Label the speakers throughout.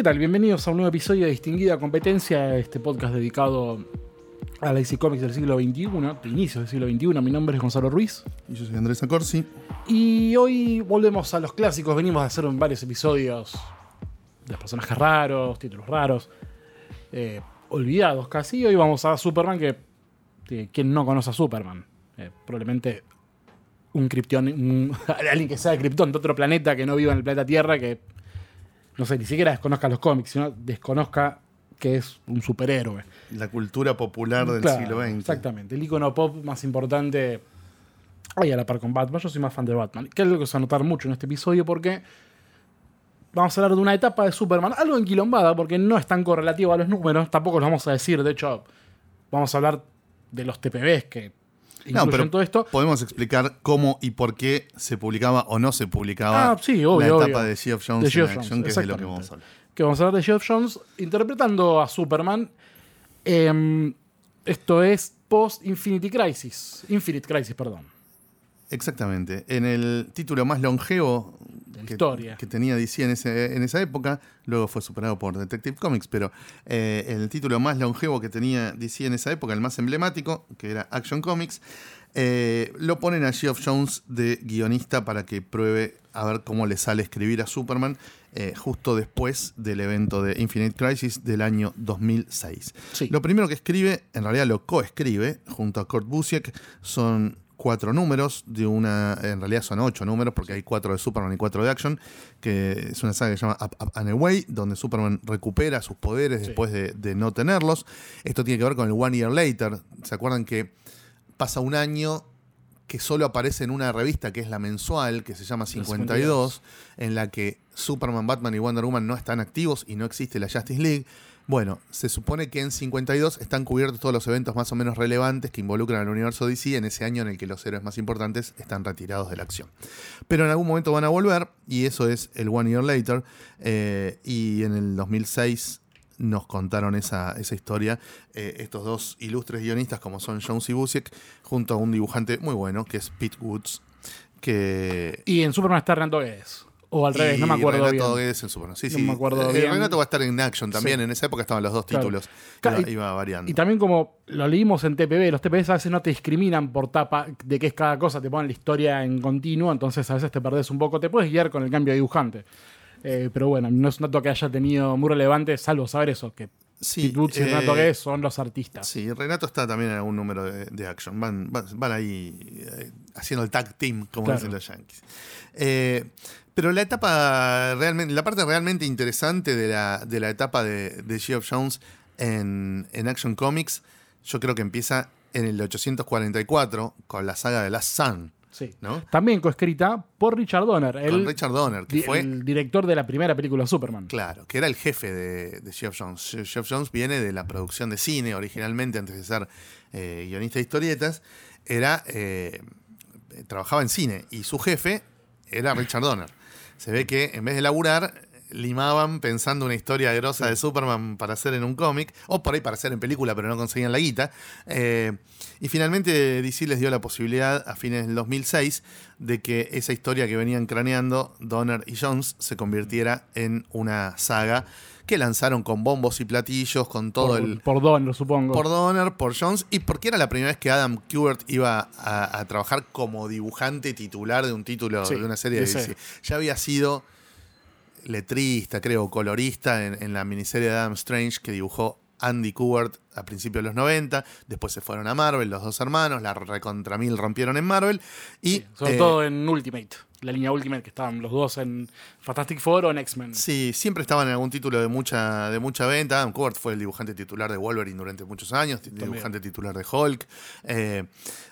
Speaker 1: ¿Qué tal? Bienvenidos a un nuevo episodio de Distinguida Competencia, este podcast dedicado a la DC Comics del siglo XXI, de inicios del siglo XXI. Mi nombre es Gonzalo Ruiz.
Speaker 2: Y yo soy Andrés Acorsi.
Speaker 1: Y hoy volvemos a los clásicos. Venimos a hacer varios episodios de personajes raros, títulos raros, eh, olvidados casi. Hoy vamos a Superman, que, que quien no conoce a Superman, eh, probablemente un Krypton, un- alguien que sea de Krypton, de otro planeta que no viva en el planeta Tierra, que no sé, ni siquiera desconozca los cómics, sino desconozca que es un superhéroe.
Speaker 2: La cultura popular del
Speaker 1: Claro,
Speaker 2: siglo XX.
Speaker 1: Exactamente, el icono pop más importante ahí a la par con Batman. Yo soy más fan de Batman, que es lo que se va a notar mucho en este episodio porque vamos a hablar de una etapa de Superman, algo enquilombada porque no es tan correlativo a los números, tampoco los vamos a decir, de hecho vamos a hablar de los TPBs que
Speaker 2: No, pero
Speaker 1: todo esto.
Speaker 2: podemos explicar cómo y por qué se publicaba o no se publicaba
Speaker 1: Ah, sí, obvio,
Speaker 2: la
Speaker 1: obvio.
Speaker 2: etapa de Geoff Jones
Speaker 1: De
Speaker 2: en
Speaker 1: Geoff
Speaker 2: Action,
Speaker 1: Jones,
Speaker 2: que es de lo que vamos a hablar.
Speaker 1: que vamos a hablar de Geoff Jones interpretando a Superman. Em, esto es post Infinity Crisis. Infinite Crisis, perdón.
Speaker 2: Exactamente. En el título más longevo
Speaker 1: De
Speaker 2: que,
Speaker 1: historia.
Speaker 2: que tenía DC en, ese- en esa época, luego fue superado por Detective Comics, pero eh, el título más longevo que tenía DC en esa época, el más emblemático, que era Action Comics, eh, lo ponen a Geoff Jones de guionista para que pruebe a ver cómo le sale escribir a Superman eh, justo después del evento de Infinite Crisis del año 2006.
Speaker 1: Sí.
Speaker 2: Lo primero que escribe, en realidad lo coescribe junto a Kurt Busiek, son cuatro números de una, en realidad son ocho números porque hay cuatro de Superman y cuatro de Action, que es una saga que se llama Up, Up and Away, donde Superman recupera sus poderes
Speaker 1: Sí.
Speaker 2: después de, de no tenerlos. Esto tiene que ver con el One Year Later. ¿Se acuerdan que pasa un año que solo aparece en una revista que es la mensual, que se llama 52, en la que Superman, Batman y Wonder Woman no están activos y no existe la Justice League. Bueno, se supone que en 52 están cubiertos todos los eventos más o menos relevantes que involucran al universo DC en ese año en el que los héroes más importantes están retirados de la acción. Pero en algún momento van a volver y eso es el One Year Later. eh, y en el 2006 nos contaron esa, esa historia eh, estos dos ilustres guionistas como son Jones y Busiek junto a un dibujante muy bueno que es Pete Woods que
Speaker 1: Y en Superman está Renato Guedes. O al revés, no me acuerdo
Speaker 2: Renato
Speaker 1: bien.
Speaker 2: Guedes en Superman. Sí,
Speaker 1: No
Speaker 2: sí.
Speaker 1: me acuerdo
Speaker 2: Eh,
Speaker 1: bien.
Speaker 2: Renato va a estar en Action también.
Speaker 1: Sí.
Speaker 2: En esa época estaban los dos
Speaker 1: Claro.
Speaker 2: títulos.
Speaker 1: Claro,
Speaker 2: Iba,
Speaker 1: y-
Speaker 2: iba variando.
Speaker 1: Y también como lo leímos en TPB, los TPBs a veces no te discriminan por tapa de qué es cada cosa, te ponen la historia en continuo, entonces a veces te perdés un poco, te puedes guiar con el cambio de dibujante. Eh, pero bueno, no es un dato que haya tenido muy relevante, salvo saber eso, que
Speaker 2: sí,
Speaker 1: Pete y
Speaker 2: eh,
Speaker 1: Renato Guedes son los artistas.
Speaker 2: Sí, Renato está también en algún número de, de Action. Van, van, van ahí eh, haciendo el tag team, como
Speaker 1: Claro.
Speaker 2: dicen los Yankees. Eh, pero la etapa realmente, la parte realmente interesante de la, de la etapa de, de Geoff Jones en, en Action Comics, yo creo que empieza en el 844 con la saga de Last Sun,
Speaker 1: Sí.
Speaker 2: ¿no?
Speaker 1: También coescrita por Richard Donner,
Speaker 2: Con
Speaker 1: el,
Speaker 2: Richard Donner, que
Speaker 1: di-
Speaker 2: fue
Speaker 1: el director de la primera película Superman.
Speaker 2: Claro, que era el jefe de, de Geoff Jones. Je- Geoff Jones viene de la producción de cine originalmente, antes de ser eh, guionista de historietas. Era, eh, trabajaba en cine y su jefe era Richard Donner. Se ve que en vez de laburar, limaban pensando una historia grosa de Superman para hacer en un cómic, o por ahí para hacer en película, pero no conseguían la guita. Eh, y finalmente DC les dio la posibilidad a fines del 2006 de que esa historia que venían craneando Donner y Jones se convirtiera en una saga que lanzaron con bombos y platillos, con todo
Speaker 1: por,
Speaker 2: el,
Speaker 1: por Donner, supongo.
Speaker 2: por Donner, por Jones, y porque era la primera vez que Adam Kubert iba a, a trabajar como dibujante titular de un título
Speaker 1: Sí,
Speaker 2: de una serie de. DC. Ya había sido letrista, creo, colorista en, en la miniserie de Adam Strange que dibujó Andy Kubert a principios de los 90. Después se fueron a Marvel, los dos hermanos, la recontra mil rompieron en Marvel. Y,
Speaker 1: Sí, sobre
Speaker 2: eh,
Speaker 1: todo en Ultimate, la línea Ultimate que estaban los dos en Fantastic Four o en X-Men.
Speaker 2: Sí, siempre estaban en algún título de mucha, de mucha venta. Adam Kubert fue el dibujante titular de Wolverine durante muchos años, dibujante titular de Hulk. Eh,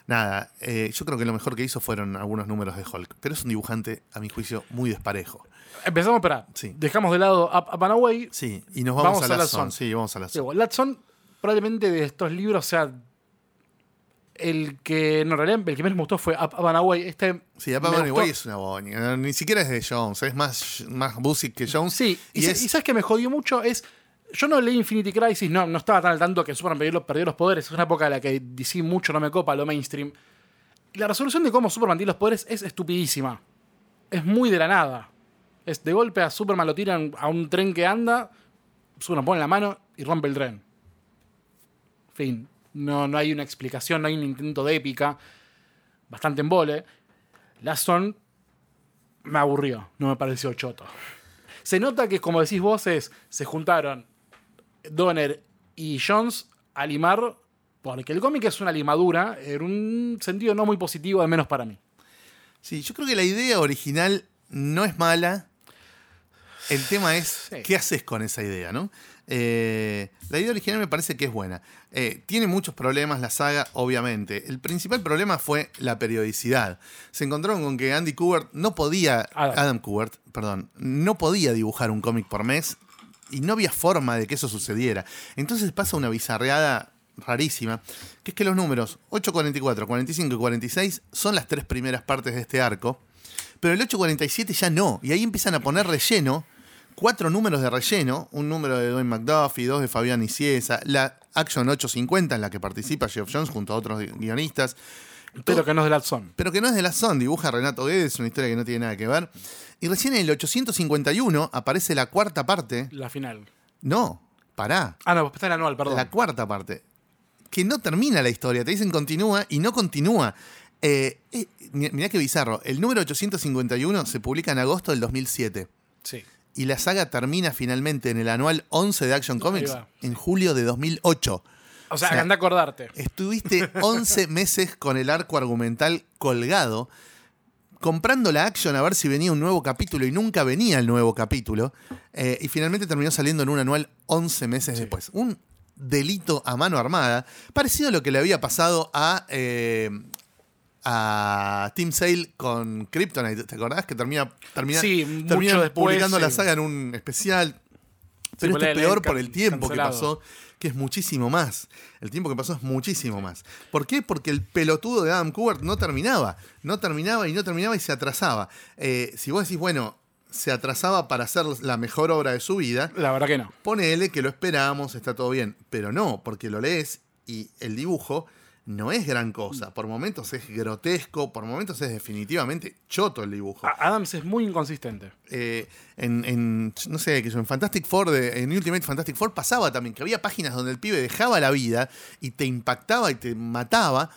Speaker 2: nada, eh, yo creo que lo mejor que hizo fueron algunos números de Hulk, pero es un dibujante, a mi juicio, muy desparejo.
Speaker 1: Empezamos.
Speaker 2: Sí.
Speaker 1: Dejamos de lado Up, Up and Away.
Speaker 2: Sí, y nos vamos,
Speaker 1: Vamos
Speaker 2: a
Speaker 1: a
Speaker 2: la
Speaker 1: la
Speaker 2: Son.
Speaker 1: Son.
Speaker 2: Sí, vamos a la Son.
Speaker 1: Digo, Latson probablemente de estos libros sea el que no, en realidad el que menos me gustó fue Up, Up and Away. Este
Speaker 2: Sí,
Speaker 1: me
Speaker 2: Up and Away es una boña. Ni siquiera es de Jones, es más, más Busick que Jones.
Speaker 1: Sí, y,
Speaker 2: y,
Speaker 1: sa-
Speaker 2: es,
Speaker 1: y sabes que me jodió mucho es. Yo no leí Infinity Crisis, no, no estaba tan al tanto que Superman perdió, los- perdió los poderes. Es una época en la que DC mucho no me copa lo mainstream. Y la resolución de cómo Superman tiene los poderes es estupidísima. Es muy de la nada. Es de golpe a Superman lo tiran a un tren que anda, Superman pone la mano y rompe el tren. Fin. No, no hay una explicación, no hay un intento de épica. Bastante en vole. Last Son me aburrió, no me pareció choto. Se nota que, como decís vos, es, se juntaron Donner y Jones a limar, porque el cómic es una limadura, en un sentido no muy positivo, al menos para mí.
Speaker 2: Sí, yo creo que la idea original no es mala. El tema es
Speaker 1: Sí.
Speaker 2: qué haces con esa idea, ¿no? Eh, la idea original me parece que es buena. Eh, tiene muchos problemas la saga, obviamente. El principal problema fue la periodicidad. Se encontraron con que Andy Kubert no podía,
Speaker 1: Adam.
Speaker 2: Adam, Kubert, perdón, no podía dibujar un cómic por mes y no había forma de que eso sucediera. Entonces pasa una bizarreada rarísima, que es que los números 844, 45 y 46 son las tres primeras partes de este arco, pero el 847 ya no, y ahí empiezan a poner relleno, cuatro números de relleno, un número de Dwayne McDuffie, dos de Fabián Iciesa, la Action 850 en la que participa Geoff Jones junto a otros guionistas,
Speaker 1: Pero que no es de Last Son.
Speaker 2: pero que no es de la Son, dibuja Renato Guedes, una historia que no tiene nada que ver. Y recién en el 851 aparece la cuarta parte.
Speaker 1: La final.
Speaker 2: No, pará.
Speaker 1: Ah, no, está en anual, perdón.
Speaker 2: La cuarta parte. Que no termina la historia. Te dicen continúa y no continúa. Eh, eh, mi- mirá qué bizarro. El número 851 se publica en agosto del 2007.
Speaker 1: Sí.
Speaker 2: Y la saga termina finalmente en el anual 11 de Action Comics en julio de 2008.
Speaker 1: O sea,
Speaker 2: O sea,
Speaker 1: anda a acordarte.
Speaker 2: Estuviste 11 meses con el arco argumental colgado, comprando la action a ver si venía un nuevo capítulo y nunca venía el nuevo capítulo. eh, y finalmente terminó saliendo en un anual 11 meses
Speaker 1: Sí.
Speaker 2: después. Un delito a mano armada, parecido a lo que le había pasado a, eh, a Team Sale con Kryptonite. ¿Te acordás? Que termina, termina,
Speaker 1: Sí, después,
Speaker 2: publicando la saga en un especial. Pero esto es peor por el tiempo que pasó, que es muchísimo más. El tiempo que pasó es muchísimo más. ¿Por qué? Porque el pelotudo de Adam Kubert no terminaba. No terminaba y no terminaba y se atrasaba. Eh, si vos decís, bueno, se atrasaba para hacer la mejor obra de su vida,
Speaker 1: La verdad que no.
Speaker 2: ponele que lo esperamos, está todo bien. Pero no, porque lo lees y el dibujo no es gran cosa. Por momentos es grotesco, por momentos es definitivamente choto el dibujo.
Speaker 1: Adams es muy inconsistente.
Speaker 2: Eh, en, en, no sé, en Fantastic Four, de- en Ultimate Fantastic Four pasaba también que había páginas donde el pibe dejaba la vida y te impactaba y te mataba.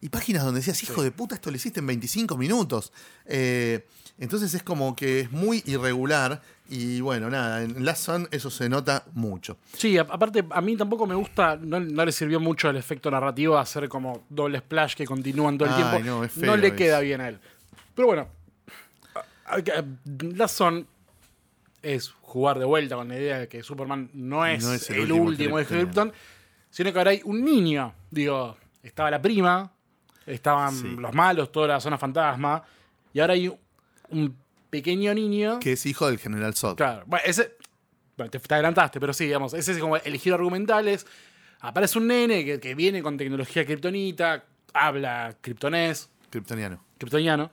Speaker 2: Y páginas donde decías, hijo de puta, esto lo hiciste en 25 minutos. Eh, entonces es como que es muy irregular. Y bueno, nada, en Last Son eso se nota mucho.
Speaker 1: Sí, aparte, a mí tampoco me gusta, no, no le sirvió mucho el efecto narrativo hacer como doble splash que continúan todo el
Speaker 2: Ay,
Speaker 1: tiempo.
Speaker 2: no,
Speaker 1: le queda bien a él. Pero bueno, Last Son es jugar de vuelta con la idea de que Superman no es,
Speaker 2: No es el
Speaker 1: el,
Speaker 2: último
Speaker 1: de. Krypton, sino que ahora hay un niño. Digo, estaba la prima, estaban
Speaker 2: Sí.
Speaker 1: los malos, toda la zona fantasma, y ahora hay un pequeño niño.
Speaker 2: Que es hijo del general Zod.
Speaker 1: Claro, bueno, ese. Bueno, te, te adelantaste, pero sí, digamos, ese es como el giro argumental. es, Aparece un nene que, que viene con tecnología kriptonita, habla kriptonés,
Speaker 2: Kryptoniano.
Speaker 1: kriptoniano.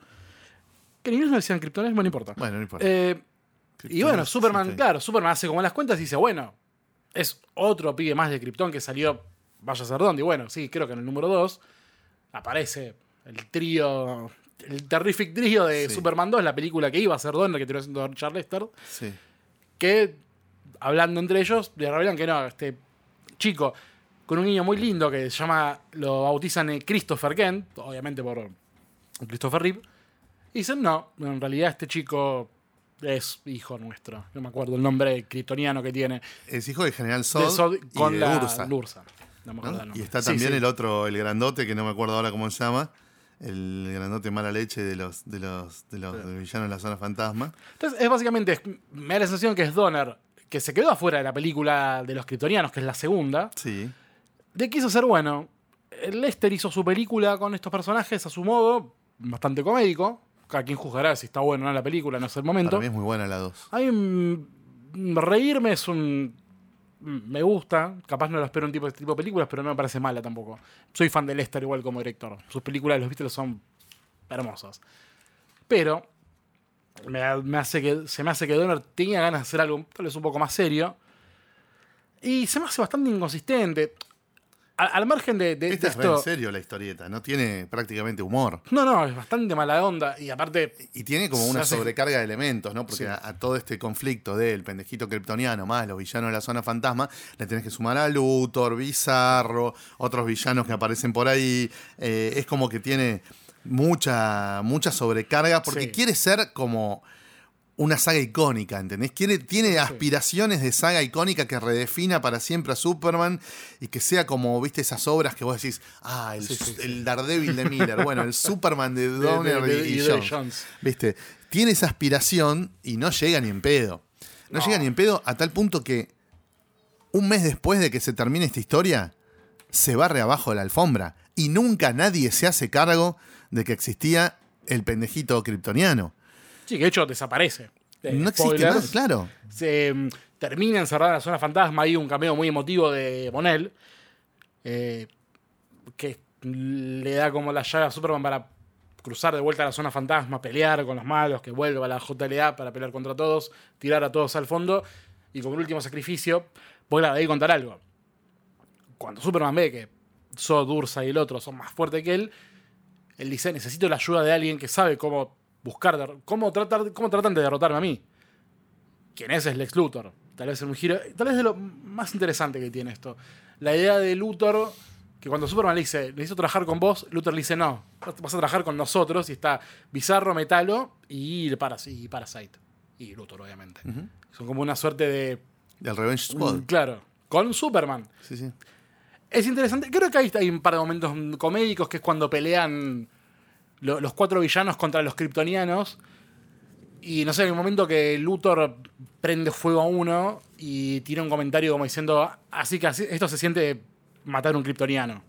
Speaker 1: Que ni ellos no decían kriptonés, bueno, no importa.
Speaker 2: Bueno, no importa.
Speaker 1: Eh, y bueno, Superman,
Speaker 2: sí,
Speaker 1: claro, Superman hace como las cuentas y dice, bueno, es otro pibe más de Krypton que salió, vaya a ser dónde. Y bueno, sí, creo que en el número 2 aparece el trío, el terrific trío de
Speaker 2: Sí.
Speaker 1: Superman 2, la película que iba a ser Donner, que terminó siendo Richard Lester
Speaker 2: Sí.
Speaker 1: que hablando entre ellos le revelan que no, este chico con un niño muy lindo que se llama, lo bautizan eh, Christopher Kent, obviamente por Christopher Reeve, y dicen no, en realidad este chico es hijo nuestro, no me acuerdo el nombre kryptoniano que tiene,
Speaker 2: Es hijo del general
Speaker 1: de
Speaker 2: Zod,
Speaker 1: Zod
Speaker 2: y
Speaker 1: con
Speaker 2: de
Speaker 1: la
Speaker 2: Ursa.
Speaker 1: Lursa. No me
Speaker 2: ¿no?
Speaker 1: acuerdo el nombre.
Speaker 2: Y está
Speaker 1: Sí,
Speaker 2: también
Speaker 1: sí.
Speaker 2: el otro, el grandote, que no me acuerdo ahora cómo se llama. El grandote mala leche de los, de los, de los de villanos de la zona fantasma.
Speaker 1: Entonces, es básicamente, me da la sensación que es Donner, que se quedó afuera de la película de los kryptonianos, que es la segunda,
Speaker 2: Sí.
Speaker 1: de quiso ser bueno. Lester hizo su película con estos personajes a su modo, bastante comédico. Cada quien juzgará si está bueno o no la película, no es el momento.
Speaker 2: Para mí es muy buena la 2.
Speaker 1: A mí mm, reírme es un. Me gusta, capaz no lo espero en tipo, este tipo de películas, pero no me parece mala tampoco. Soy fan de Lester igual como director. Sus películas los Beatles son hermosas. Pero me hace que, se me hace que Donner tenía ganas de hacer algo tal vez un poco más serio. Y se me hace bastante inconsistente. Al, al margen de, de-
Speaker 2: Esta
Speaker 1: de
Speaker 2: es re en
Speaker 1: esto.
Speaker 2: serio la historieta, no tiene prácticamente humor.
Speaker 1: No, no, es bastante mala onda. Y aparte,
Speaker 2: Y tiene como una
Speaker 1: hace-
Speaker 2: sobrecarga de elementos, ¿no? Porque
Speaker 1: Sí.
Speaker 2: a, a todo este conflicto del pendejito kryptoniano más los villanos de la zona fantasma, le tenés que sumar a Luthor, Bizarro, otros villanos que aparecen por ahí. Eh, es como que tiene mucha, mucha sobrecarga porque
Speaker 1: Sí.
Speaker 2: quiere ser como una saga icónica, ¿entendés? Quiere, tiene aspiraciones de saga icónica que redefina para siempre a Superman y que sea como, viste, esas obras que vos decís, ah, el,
Speaker 1: Sí, sí, sí.
Speaker 2: el Daredevil de Miller, bueno, el Superman de Donner
Speaker 1: de- de-
Speaker 2: y,
Speaker 1: y de
Speaker 2: Jones.
Speaker 1: Jones.
Speaker 2: ¿Viste? Tiene esa aspiración y no llega ni en pedo. No,
Speaker 1: No.
Speaker 2: llega ni en pedo a tal punto que un mes después de que se termine esta historia, se barre abajo de la alfombra. Y nunca nadie se hace cargo de que existía el pendejito kryptoniano.
Speaker 1: Sí, que de hecho desaparece. Eh,
Speaker 2: No existe
Speaker 1: spoilers.
Speaker 2: más, claro.
Speaker 1: Se mm, termina encerrada en la zona fantasma. Hay un cameo muy emotivo de Monel. eh, que le da como la llave a Superman para cruzar de vuelta a la zona fantasma, pelear con los malos, que vuelva a la JLA para pelear contra todos, tirar a todos al fondo. Y como un último sacrificio, voy a ahí contar algo. Cuando Superman ve que Zod, Ursa y el otro son más fuertes que él, él dice, necesito la ayuda de alguien que sabe cómo buscar, cómo, tratar, cómo tratan de derrotarme a mí. ¿Quién es? Es Lex Luthor. Tal vez es un giro, tal vez de lo más interesante que tiene esto. La idea de Luthor, que cuando Superman le dice, necesito trabajar con vos, Luthor le dice, no, vas a trabajar con nosotros, y está Bizarro, Metalo y, Paras- y Parasite. Y Luthor, obviamente. Son como una suerte de...
Speaker 2: Del Revenge Squad.
Speaker 1: Claro, con Superman.
Speaker 2: Sí, sí.
Speaker 1: Es interesante. Creo que ahí hay un par de momentos comédicos que es cuando pelean lo- los cuatro villanos contra los kryptonianos. Y no sé, hay un momento que Luthor prende fuego a uno y tira un comentario como diciendo: Así que así- esto se siente matar un kryptoniano.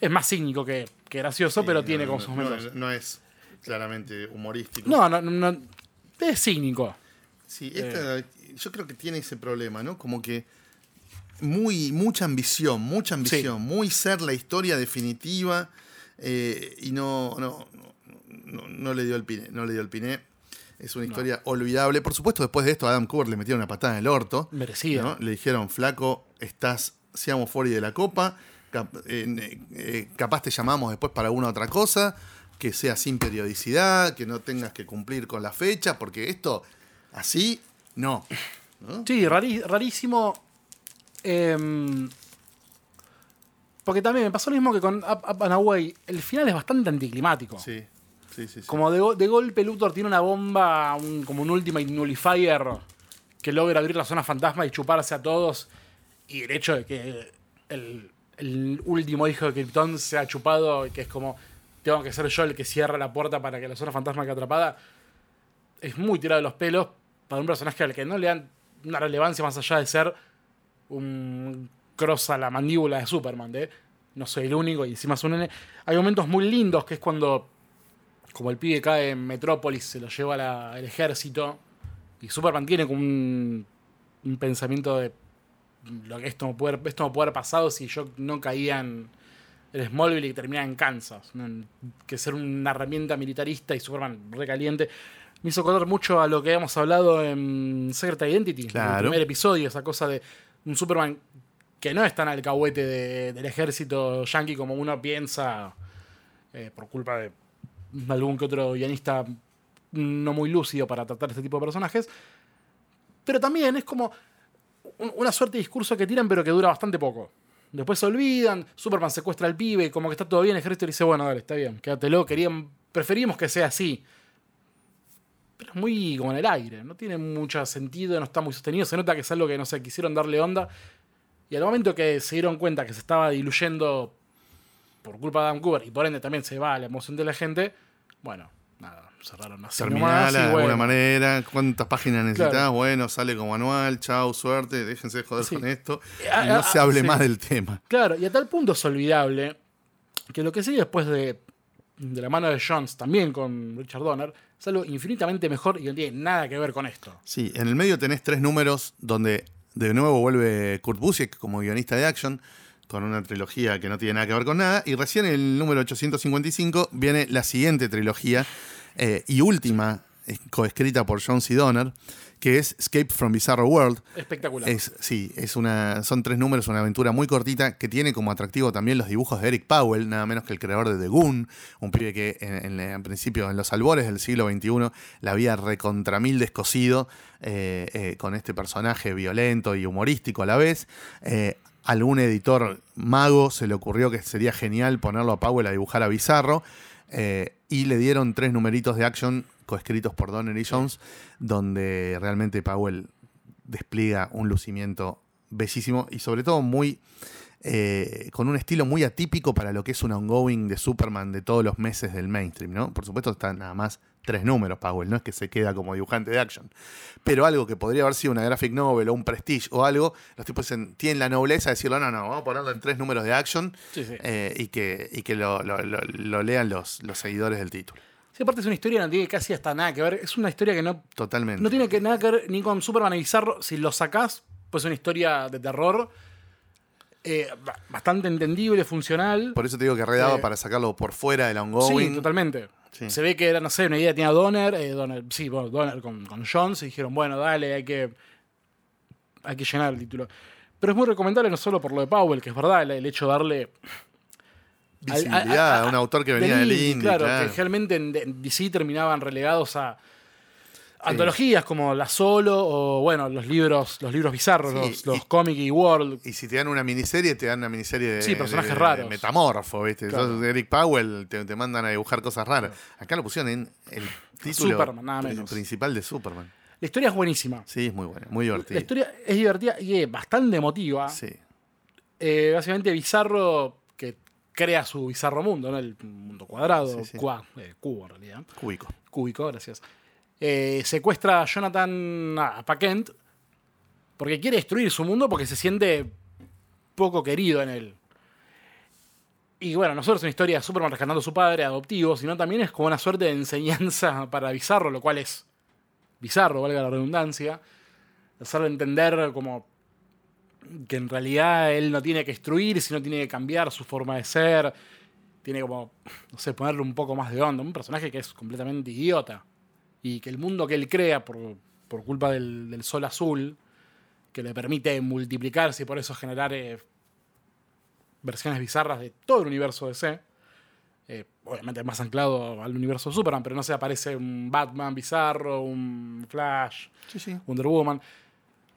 Speaker 1: Es más cínico que, que gracioso, pero tiene como
Speaker 2: no,
Speaker 1: sus momentos.
Speaker 2: no es claramente humorístico.
Speaker 1: No, no, no, Es cínico.
Speaker 2: Sí, esta- yo creo que tiene ese problema, ¿no? Como que muy, mucha ambición, mucha ambición, muy ser la historia definitiva eh, y no, no, no, no- le dio el piné, no le dio el piné. Es una historia olvidable. Por supuesto, después de esto a Adam Cooper le metieron una patada en el orto.
Speaker 1: Merecida.
Speaker 2: ¿no? Le dijeron, flaco, estás, seamos fuera de la copa, cap- eh, eh, capaz te llamamos después para alguna otra cosa, que sea sin periodicidad, que no tengas que cumplir con la fecha, porque esto así, no. ¿no?
Speaker 1: Sí, rarísimo. Em, porque también me pasó lo mismo que con Up, Up and Away. El final es bastante anticlimático.
Speaker 2: Sí, sí, sí. sí.
Speaker 1: Como de, go- de golpe Luthor tiene una bomba, un- como un Ultimate Nullifier que logra abrir la zona fantasma y chuparse a todos. Y el hecho de que el, el último hijo de Krypton se ha chupado, que es como, tengo que ser yo el que cierra la puerta para que la zona fantasma quede atrapada, es muy tirado de los pelos para un personaje al que no le dan una relevancia más allá de ser un cross a la mandíbula de Superman, de no soy el único y encima es un nene. Hay momentos muy lindos que es cuando, como el pibe cae en Metrópolis, se lo lleva la- el ejército y Superman tiene como un, un pensamiento de lo que esto no, puede, haber- esto no puede haber pasado si yo no caía en el Smallville y terminaba en Kansas. ¿no? Que ser una herramienta militarista y Superman recaliente. Me hizo acordar mucho a lo que habíamos hablado en Secret Identity, en el primer episodio, esa cosa de un Superman que no es tan alcahuete de- del ejército yankee como uno piensa eh, por culpa de algún que otro guionista no muy lúcido para tratar este tipo de personajes. Pero también es como un- una suerte de discurso que tiran pero que dura bastante poco. Después se olvidan, Superman secuestra al pibe, como que está todo bien, el ejército le dice, bueno, dale, está bien, quédatelo, querían, preferimos que sea así. Pero es muy como en el aire, no tiene mucho sentido, no está muy sostenido, se nota que es algo que, no sé, quisieron darle onda. Y al momento que se dieron cuenta que se estaba diluyendo por culpa de Adam Cooper y por ende también se va la emoción de la gente, bueno, nada, cerraron así
Speaker 2: Terminala de alguna manera, cuántas páginas necesitas,
Speaker 1: Claro.
Speaker 2: bueno, sale como anual, chau, suerte, déjense de joder
Speaker 1: Sí.
Speaker 2: con esto.
Speaker 1: Ah,
Speaker 2: Y no
Speaker 1: ah,
Speaker 2: se hable
Speaker 1: sí.
Speaker 2: más del tema.
Speaker 1: Claro, y a tal punto es olvidable que lo que sigue después de, de la mano de Jones, también con Richard Donner, es algo infinitamente mejor y no tiene nada que ver con esto.
Speaker 2: Sí, en el medio tenés tres números donde de nuevo vuelve Kurt Busiek como guionista de action con una trilogía que no tiene nada que ver con nada. Y recién en el número 855 viene la siguiente trilogía eh, y última eh, coescrita por John C. Donner, que es Escape from Bizarro World.
Speaker 1: Espectacular.
Speaker 2: Es, sí, es una, son tres números, una aventura muy cortita que tiene como atractivo también los dibujos de Eric Powell, nada menos que el creador de The Goon, un pibe que en, en- en principio, en los albores del siglo XXI, la había recontra mil descosido eh, eh, con este personaje violento y humorístico a la vez. Eh, algún editor mago se le ocurrió que sería genial ponerlo a Powell a dibujar a Bizarro. eh, y le dieron tres numeritos de action coescritos por Donner y Jones, donde realmente Powell despliega un lucimiento bellísimo y sobre todo muy eh, con un estilo muy atípico para lo que es un ongoing de Superman de todos los meses del mainstream, ¿no? Por supuesto están nada más tres números Powell, no es que se queda como dibujante de action, pero algo que podría haber sido una graphic novel o un prestige o algo, los tipos dicen- tienen la nobleza de decirlo, no, no, vamos a ponerlo en tres números de action
Speaker 1: Sí, sí.
Speaker 2: eh, y que, y que lo, lo- lo- lo lean los, los seguidores del título.
Speaker 1: Sí, aparte es una historia que no tiene casi hasta nada que ver. Es una historia que no,
Speaker 2: Totalmente.
Speaker 1: no tiene que nada que ver ni con Superman ni Bizarro. Si lo sacás, pues es una historia de terror eh, ba- bastante entendible, funcional.
Speaker 2: Por eso te digo que redaba
Speaker 1: Eh,
Speaker 2: para sacarlo por fuera del
Speaker 1: Sí,
Speaker 2: ongoing.
Speaker 1: totalmente.
Speaker 2: Sí.
Speaker 1: Se ve que era, no sé, una idea tenía Donner, eh, Donner sí, bueno, Donner con, con Jones, y dijeron, bueno, dale, hay que, hay que llenar el título. Pero es muy recomendable no solo por lo de Powell, que es verdad, el, el hecho de darle
Speaker 2: Visibilidad
Speaker 1: a- a-
Speaker 2: a un autor que
Speaker 1: del
Speaker 2: venía del
Speaker 1: indie,
Speaker 2: indie,
Speaker 1: claro,
Speaker 2: claro.
Speaker 1: que generalmente en, en DC terminaban relegados a antologías como La Solo o, bueno, los libros, los libros bizarros,
Speaker 2: Sí,
Speaker 1: los, los
Speaker 2: y-
Speaker 1: Comic y World.
Speaker 2: Y si te dan una miniserie, te dan una miniserie de,
Speaker 1: Sí, personajes
Speaker 2: de- de
Speaker 1: raros.
Speaker 2: metamorfo, ¿viste?
Speaker 1: Claro.
Speaker 2: Eric Powell, te, te mandan a dibujar cosas raras. Acá lo pusieron en el título
Speaker 1: Superman, nada
Speaker 2: pri-
Speaker 1: menos.
Speaker 2: principal de Superman.
Speaker 1: La historia es buenísima.
Speaker 2: Sí, es muy bueno, muy
Speaker 1: La
Speaker 2: divertido.
Speaker 1: historia es divertida y es bastante emotiva.
Speaker 2: Sí.
Speaker 1: Eh, básicamente Bizarro que crea su bizarro mundo, ¿no? El mundo cuadrado,
Speaker 2: Sí, sí.
Speaker 1: cua- eh, cubo en realidad,
Speaker 2: Cúbico.
Speaker 1: cúbico, gracias. Eh, secuestra a Jonathan a Kent porque quiere destruir su mundo porque se siente poco querido en él. Y bueno, no solo es una historia de Superman rescatando a su padre adoptivo, sino también es como una suerte de enseñanza para Bizarro, lo cual es bizarro, valga la redundancia. Hacerle entender como que en realidad él no tiene que destruir, sino tiene que cambiar su forma de ser. Tiene como, no sé, ponerle un poco más de onda. Un personaje que es completamente idiota. Y que el mundo que él crea por, por culpa del, del sol azul, que le permite multiplicarse y por eso generar eh, versiones bizarras de todo el universo DC. Eh, obviamente más anclado al universo de Superman, pero no se aparece un Batman bizarro, un Flash,
Speaker 2: Sí, sí.
Speaker 1: Wonder Woman.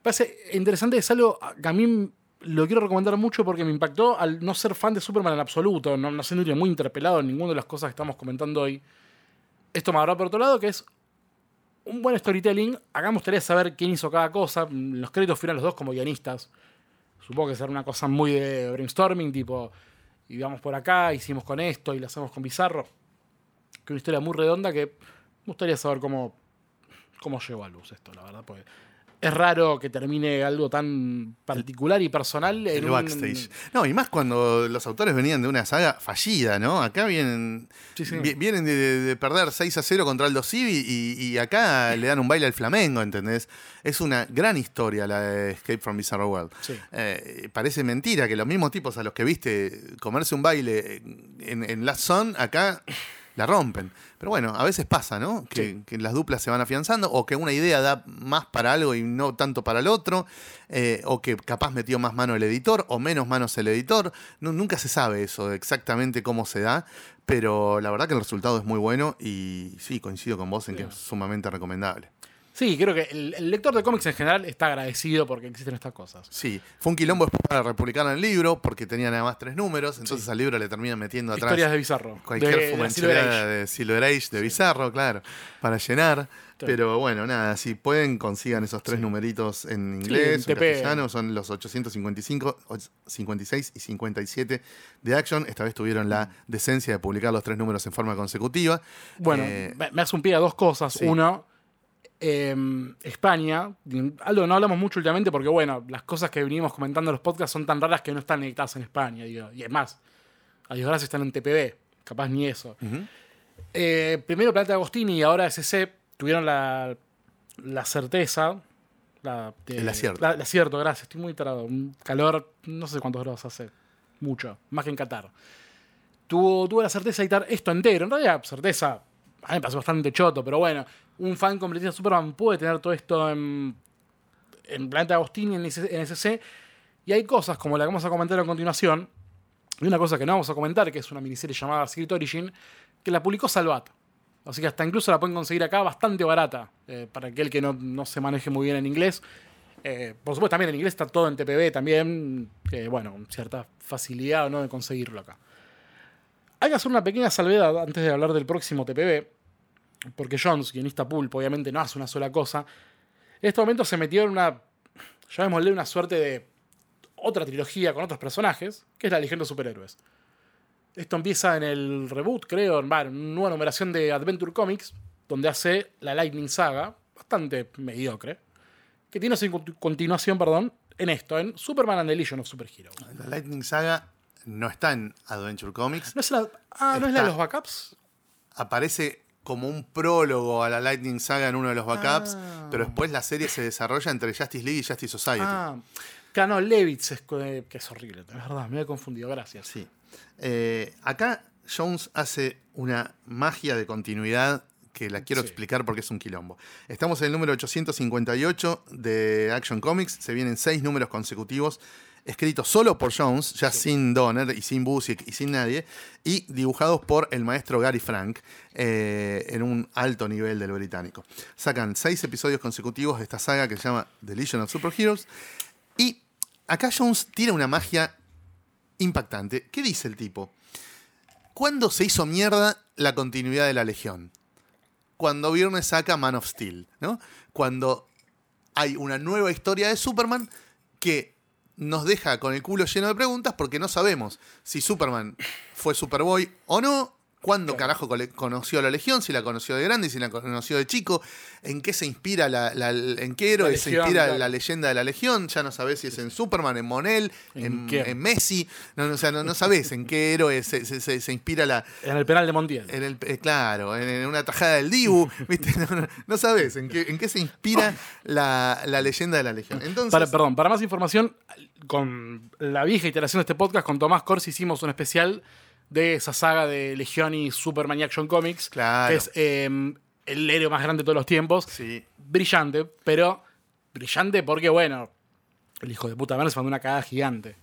Speaker 1: Parece interesante, es algo que a mí lo quiero recomendar mucho porque me impactó al no ser fan de Superman en absoluto, no, no siendo muy interpelado en ninguna de las cosas que estamos comentando hoy. Esto me habrá por otro lado que es un buen storytelling. Acá me gustaría saber quién hizo cada cosa. Los créditos fueron los dos como guionistas. Supongo que será una cosa muy de brainstorming, tipo, y vamos por acá, hicimos con esto y lo hacemos con Bizarro. Que una historia muy redonda que me gustaría saber cómo, cómo llegó a luz esto, la verdad. Porque es raro que termine algo tan particular y personal en
Speaker 2: El
Speaker 1: un-
Speaker 2: backstage. No, y más cuando los autores venían de una saga fallida, ¿no? Acá vienen,
Speaker 1: Sí, sí.
Speaker 2: vi- vienen de, de perder 6 a 0 contra Aldo Civi y, y acá le dan un baile al Flamengo, ¿entendés? Es una gran historia la de Escape from Bizarro World.
Speaker 1: Sí.
Speaker 2: Eh, parece mentira que los mismos tipos a los que viste comerse un baile en, en Last Son, acá la rompen. Pero bueno, a veces pasa, ¿no? Que,
Speaker 1: Sí.
Speaker 2: que las duplas se van afianzando o que una idea da más para algo y no tanto para el otro, eh, o que capaz metió más mano el editor o menos manos el editor. Nu- nunca se sabe eso exactamente cómo se da, pero la verdad que el resultado es muy bueno y sí, coincido con vos en que es sumamente recomendable.
Speaker 1: Sí, creo que el, el lector de cómics en general está agradecido porque existen estas cosas.
Speaker 2: Sí, fue un quilombo después para republicar el libro porque tenía nada más tres números, entonces al libro le terminan metiendo atrás
Speaker 1: Historias de Bizarro.
Speaker 2: cualquier
Speaker 1: de, de Silver Age.
Speaker 2: de Silver Age, de Bizarro, claro, para llenar.
Speaker 1: Sí.
Speaker 2: Pero bueno, nada, si pueden, consigan esos tres
Speaker 1: Sí.
Speaker 2: numeritos en inglés,
Speaker 1: en
Speaker 2: en
Speaker 1: TP.
Speaker 2: castellano, son los 855, 56 y 57 de Action. Esta vez tuvieron la decencia de publicar los tres números en forma consecutiva.
Speaker 1: Bueno,
Speaker 2: Eh,
Speaker 1: me- me hace un pie a dos cosas.
Speaker 2: sí.
Speaker 1: Uno, eh, España. Algo no hablamos mucho últimamente porque, bueno, las cosas que venimos comentando en los podcasts son tan raras que no están editadas en España. digo. Y es más, a Dios gracias están en TPB. Capaz ni eso. Eh, primero Planeta Agostini y ahora SC tuvieron la, la certeza. La, de-
Speaker 2: El acierto.
Speaker 1: la- el acierto, gracias. Estoy muy tarado. Un calor, no sé cuántos grados hace. Mucho. Más que en Qatar. Tuvo, tuvo la certeza de editar esto entero. En realidad, certeza a mí me pasó bastante choto, pero bueno, un fan completista de Superman puede tener todo esto en, en Planeta Agostini, en SC, y hay cosas como la que vamos a comentar a continuación, y una cosa que no vamos a comentar, que es una miniserie llamada Secret Origin, que la publicó Salvat. Así que hasta incluso la pueden conseguir acá bastante barata, eh, para aquel que no, no, se maneje muy bien en inglés. Eh, por supuesto, también en inglés está todo en TPB, también, bueno, con cierta facilidad no de conseguirlo acá. Hay que hacer una pequeña salvedad antes de hablar del próximo TPB, porque Jones, guionista pulp, obviamente no hace una sola cosa. En este momento se metió en una, llamémosle una suerte de otra trilogía con otros personajes, que es la Legión de Superhéroes. Esto empieza en el reboot, creo, en una nueva numeración de Adventure Comics, donde hace la Lightning Saga, bastante mediocre, que tiene su continuación, perdón, en esto, en Superman and the Legion of Superheroes.
Speaker 2: La Lightning Saga no está en Adventure Comics.
Speaker 1: ¿No es la, ah, ¿no es la de los backups?
Speaker 2: Aparece como un prólogo a la Lightning Saga en uno de los backups,
Speaker 1: Ah.
Speaker 2: pero después la serie se desarrolla entre Justice League y Justice Society.
Speaker 1: Ah, Cano Levitz, es, que es horrible, es verdad, me he confundido, gracias.
Speaker 2: Sí. Eh, acá Jones hace una magia de continuidad que la quiero
Speaker 1: Sí.
Speaker 2: explicar porque es un quilombo. Estamos en el número 858 de Action Comics, se vienen seis números consecutivos escritos solo por Jones, ya sin Donner y sin Busiek y sin nadie, y dibujados por el maestro Gary Frank eh, en un alto nivel del británico. Sacan seis episodios consecutivos de esta saga que se llama The Legion of Superheroes, y acá Jones tira una magia impactante. ¿Qué dice el tipo? ¿Cuándo se hizo mierda la continuidad de la Legión? Cuando Viernes saca Man of Steel, ¿no? Cuando hay una nueva historia de Superman que nos deja con el culo lleno de preguntas porque no sabemos si Superman fue Superboy o no, cuándo carajo conoció a la Legión, si la conoció de grande, si la conoció de chico, en qué se inspira la, la- en qué héroe se inspira
Speaker 1: claro.
Speaker 2: la leyenda de la Legión, ya no sabes si es en Superman, en Monel,
Speaker 1: ¿En
Speaker 2: en,
Speaker 1: quién?
Speaker 2: en Messi, no, no, o sea, no, no sabes en qué héroe se, se- se- se inspira la,
Speaker 1: En el penal de Montiel.
Speaker 2: en el, eh, claro, en, en una tajada del Dibu, ¿viste? No, no- sabes en qué, en qué se inspira la, la leyenda de la Legión. Entonces,
Speaker 1: Para, perdón, para más información, con la vieja iteración de este podcast, con Tomás Corsi hicimos un especial de esa saga de Legión y Superman y Action Comics,
Speaker 2: Claro.
Speaker 1: que es eh, el héroe más grande de todos los tiempos.
Speaker 2: sí,
Speaker 1: Brillante, pero brillante porque, bueno, el hijo de puta madre se mandó una cagada gigante.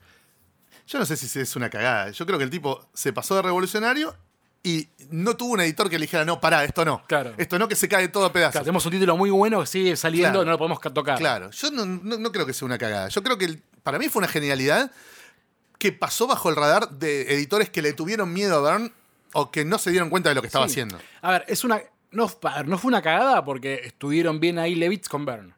Speaker 2: yo no sé si es una cagada. Yo creo que el tipo se pasó de revolucionario y no tuvo un editor que le dijera, no, pará, esto no.
Speaker 1: Claro.
Speaker 2: Esto no, que se cae todo a pedazos.
Speaker 1: Claro, tenemos un título muy bueno que sigue saliendo,
Speaker 2: Claro.
Speaker 1: no lo podemos ca- tocar.
Speaker 2: Claro, yo no, no- no creo que sea una cagada. Yo creo que el- para mí fue una genialidad que pasó bajo el radar de editores que le tuvieron miedo a Byrne o que no se dieron cuenta de lo que estaba
Speaker 1: Sí.
Speaker 2: haciendo.
Speaker 1: A ver, es una. No, a ver, no fue una cagada porque estuvieron bien ahí Levitz con Byrne.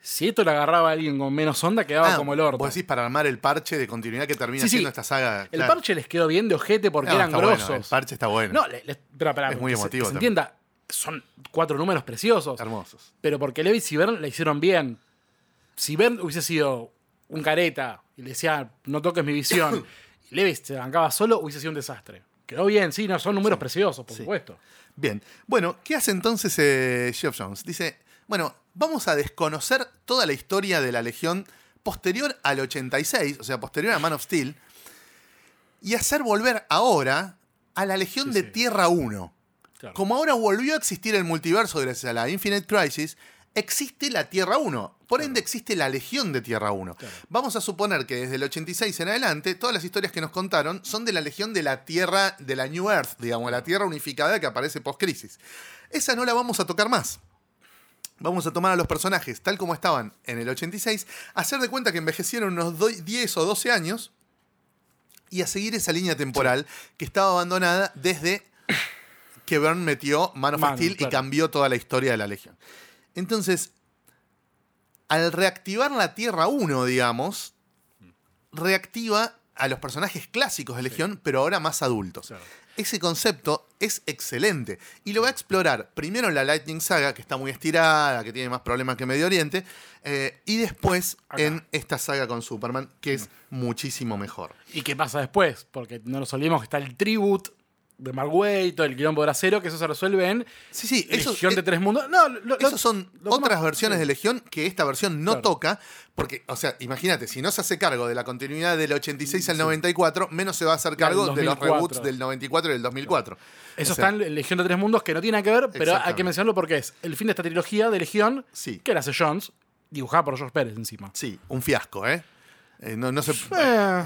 Speaker 1: Si esto le agarraba a alguien con menos onda, quedaba
Speaker 2: Ah,
Speaker 1: como el orto.
Speaker 2: Vos decís para armar el parche de continuidad que termina
Speaker 1: Sí, sí.
Speaker 2: siendo esta saga.
Speaker 1: El
Speaker 2: claro.
Speaker 1: parche les quedó bien de ojete porque
Speaker 2: No,
Speaker 1: eran
Speaker 2: bueno,
Speaker 1: grosos.
Speaker 2: el parche está bueno.
Speaker 1: No, le- le- pero, pero,
Speaker 2: Es muy
Speaker 1: que se-
Speaker 2: emotivo
Speaker 1: que se
Speaker 2: también.
Speaker 1: entienda, son cuatro números preciosos.
Speaker 2: Hermosos.
Speaker 1: Pero porque Levitz y Byrne le hicieron bien. Si Byrne hubiese sido un careta y le decía, no toques mi visión, y Levitz se bancaba solo, hubiese sido un desastre. Quedó bien, sí, no, son números preciosos, por
Speaker 2: Sí.
Speaker 1: supuesto.
Speaker 2: Bien. Bueno, ¿qué hace entonces eh, Geoff Jones? Dice, bueno, vamos a desconocer toda la historia de la Legión posterior al 86, o sea, posterior a Man of Steel, y hacer volver ahora a la Legión
Speaker 1: Sí,
Speaker 2: de. Tierra 1.
Speaker 1: Claro.
Speaker 2: Como ahora volvió a existir el multiverso gracias a la Infinite Crisis, existe la Tierra 1. Por ende, existe la Legión de Tierra 1.
Speaker 1: Claro.
Speaker 2: Vamos a suponer que desde el 86 en adelante, todas las historias que nos contaron son de la Legión de la Tierra, de la New Earth, digamos, la Tierra unificada que aparece post-crisis. Esa no la vamos a tocar más. Vamos a tomar a los personajes tal como estaban en el 86, hacer de cuenta que envejecieron unos do- 10 o 12 años y a seguir esa línea temporal que estaba abandonada desde que Byrne metió Man of
Speaker 1: Mano,
Speaker 2: Steel y cambió toda la historia de la Legión. Entonces, al reactivar la Tierra 1, digamos, reactiva a los personajes clásicos de Legión, pero ahora más adultos.
Speaker 1: Claro.
Speaker 2: Ese concepto es excelente y lo va a explorar primero en la Lightning Saga, que está muy estirada, que tiene más problemas que Medio Oriente, eh, y después
Speaker 1: Acá.
Speaker 2: en esta saga con Superman, que es muchísimo mejor.
Speaker 1: ¿Y qué pasa después? Porque no nos olvidemos que está el tribute de Mark Waid, todo el quilombo de acero, que eso se resuelve en
Speaker 2: Sí, sí, eso,
Speaker 1: Legión de Tres Mundos. No, lo-
Speaker 2: son
Speaker 1: lo
Speaker 2: otras versiones de Legión que esta versión no
Speaker 1: Claro.
Speaker 2: toca, porque, o sea, imagínate, si no se hace cargo de la continuidad del 86 al 94, menos se va a hacer
Speaker 1: Claro,
Speaker 2: cargo de los
Speaker 1: 2004.
Speaker 2: reboots del 94 y del 2004.
Speaker 1: Eso
Speaker 2: O sea,
Speaker 1: está en Legión de Tres Mundos, que no tiene nada que ver, pero hay que mencionarlo porque es el fin de esta trilogía de Legión,
Speaker 2: Sí.
Speaker 1: que la hace Jones, dibujada por George Pérez encima.
Speaker 2: Sí, un fiasco, ¿eh? Eh, no, no se-.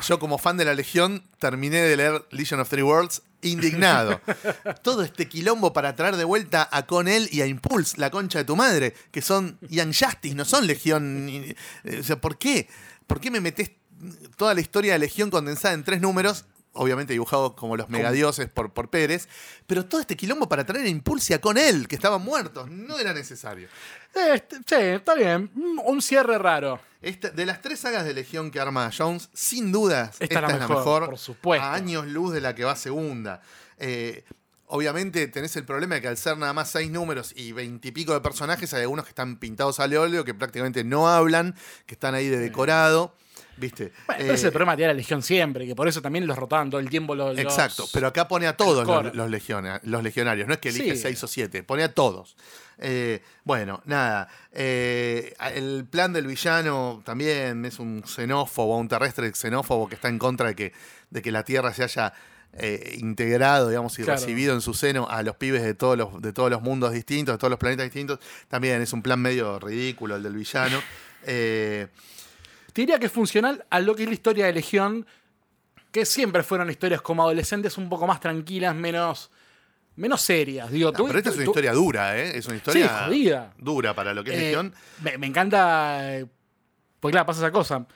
Speaker 2: Yo como fan de la Legión terminé de leer Legion of Three Worlds indignado. Todo este quilombo para traer de vuelta a Conel y a Impulse, la concha de tu madre, que son Young Justice, no son Legión. eh, O sea, ¿por qué? ¿Por qué me metés toda la historia de Legión condensada en tres números? Obviamente dibujado como los megadioses por, por Pérez, pero todo este quilombo para traer a Impulse y a Conel, que estaban muertos, no era necesario.
Speaker 1: Este, sí, está bien. Mm, Un cierre raro.
Speaker 2: De las tres sagas de Legión que arma Jones, sin dudas,
Speaker 1: Esta
Speaker 2: esta,
Speaker 1: es la
Speaker 2: es la
Speaker 1: mejor,
Speaker 2: mejor.
Speaker 1: por supuesto.
Speaker 2: A años luz de la que va segunda. Eh, obviamente tenés el problema de que al ser nada más seis números y veintipico de personajes, hay algunos que están pintados al óleo, que prácticamente no hablan, que están ahí de decorado. ¿Viste?
Speaker 1: Bueno,
Speaker 2: Eh,
Speaker 1: pero ese es el problema tiene la Legión siempre, que por eso también los rotaban todo el tiempo los. los-
Speaker 2: Exacto, pero acá pone a todos los, los legiona- los legionarios, no es que elige
Speaker 1: Sí.
Speaker 2: seis o siete, pone a todos. Eh, bueno, nada, eh, el plan del villano también es un xenófobo, un terrestre xenófobo que está en contra de que, de que la Tierra se haya eh, integrado, digamos, y
Speaker 1: Claro.
Speaker 2: recibido en su seno a los pibes de todos los, de todos los mundos distintos, de todos los planetas distintos. También es un plan medio ridículo el del villano.
Speaker 1: Te diría que es funcional a lo que es la historia de Legión, que siempre fueron historias como adolescentes un poco más tranquilas, menos, menos serias. Digo,
Speaker 2: no,
Speaker 1: tú-
Speaker 2: pero esta es una
Speaker 1: tú-
Speaker 2: historia dura, ¿eh? Es una historia
Speaker 1: jodida.
Speaker 2: dura para lo que es
Speaker 1: Eh,
Speaker 2: Legión.
Speaker 1: me, me encanta. Porque claro, pasa esa cosa.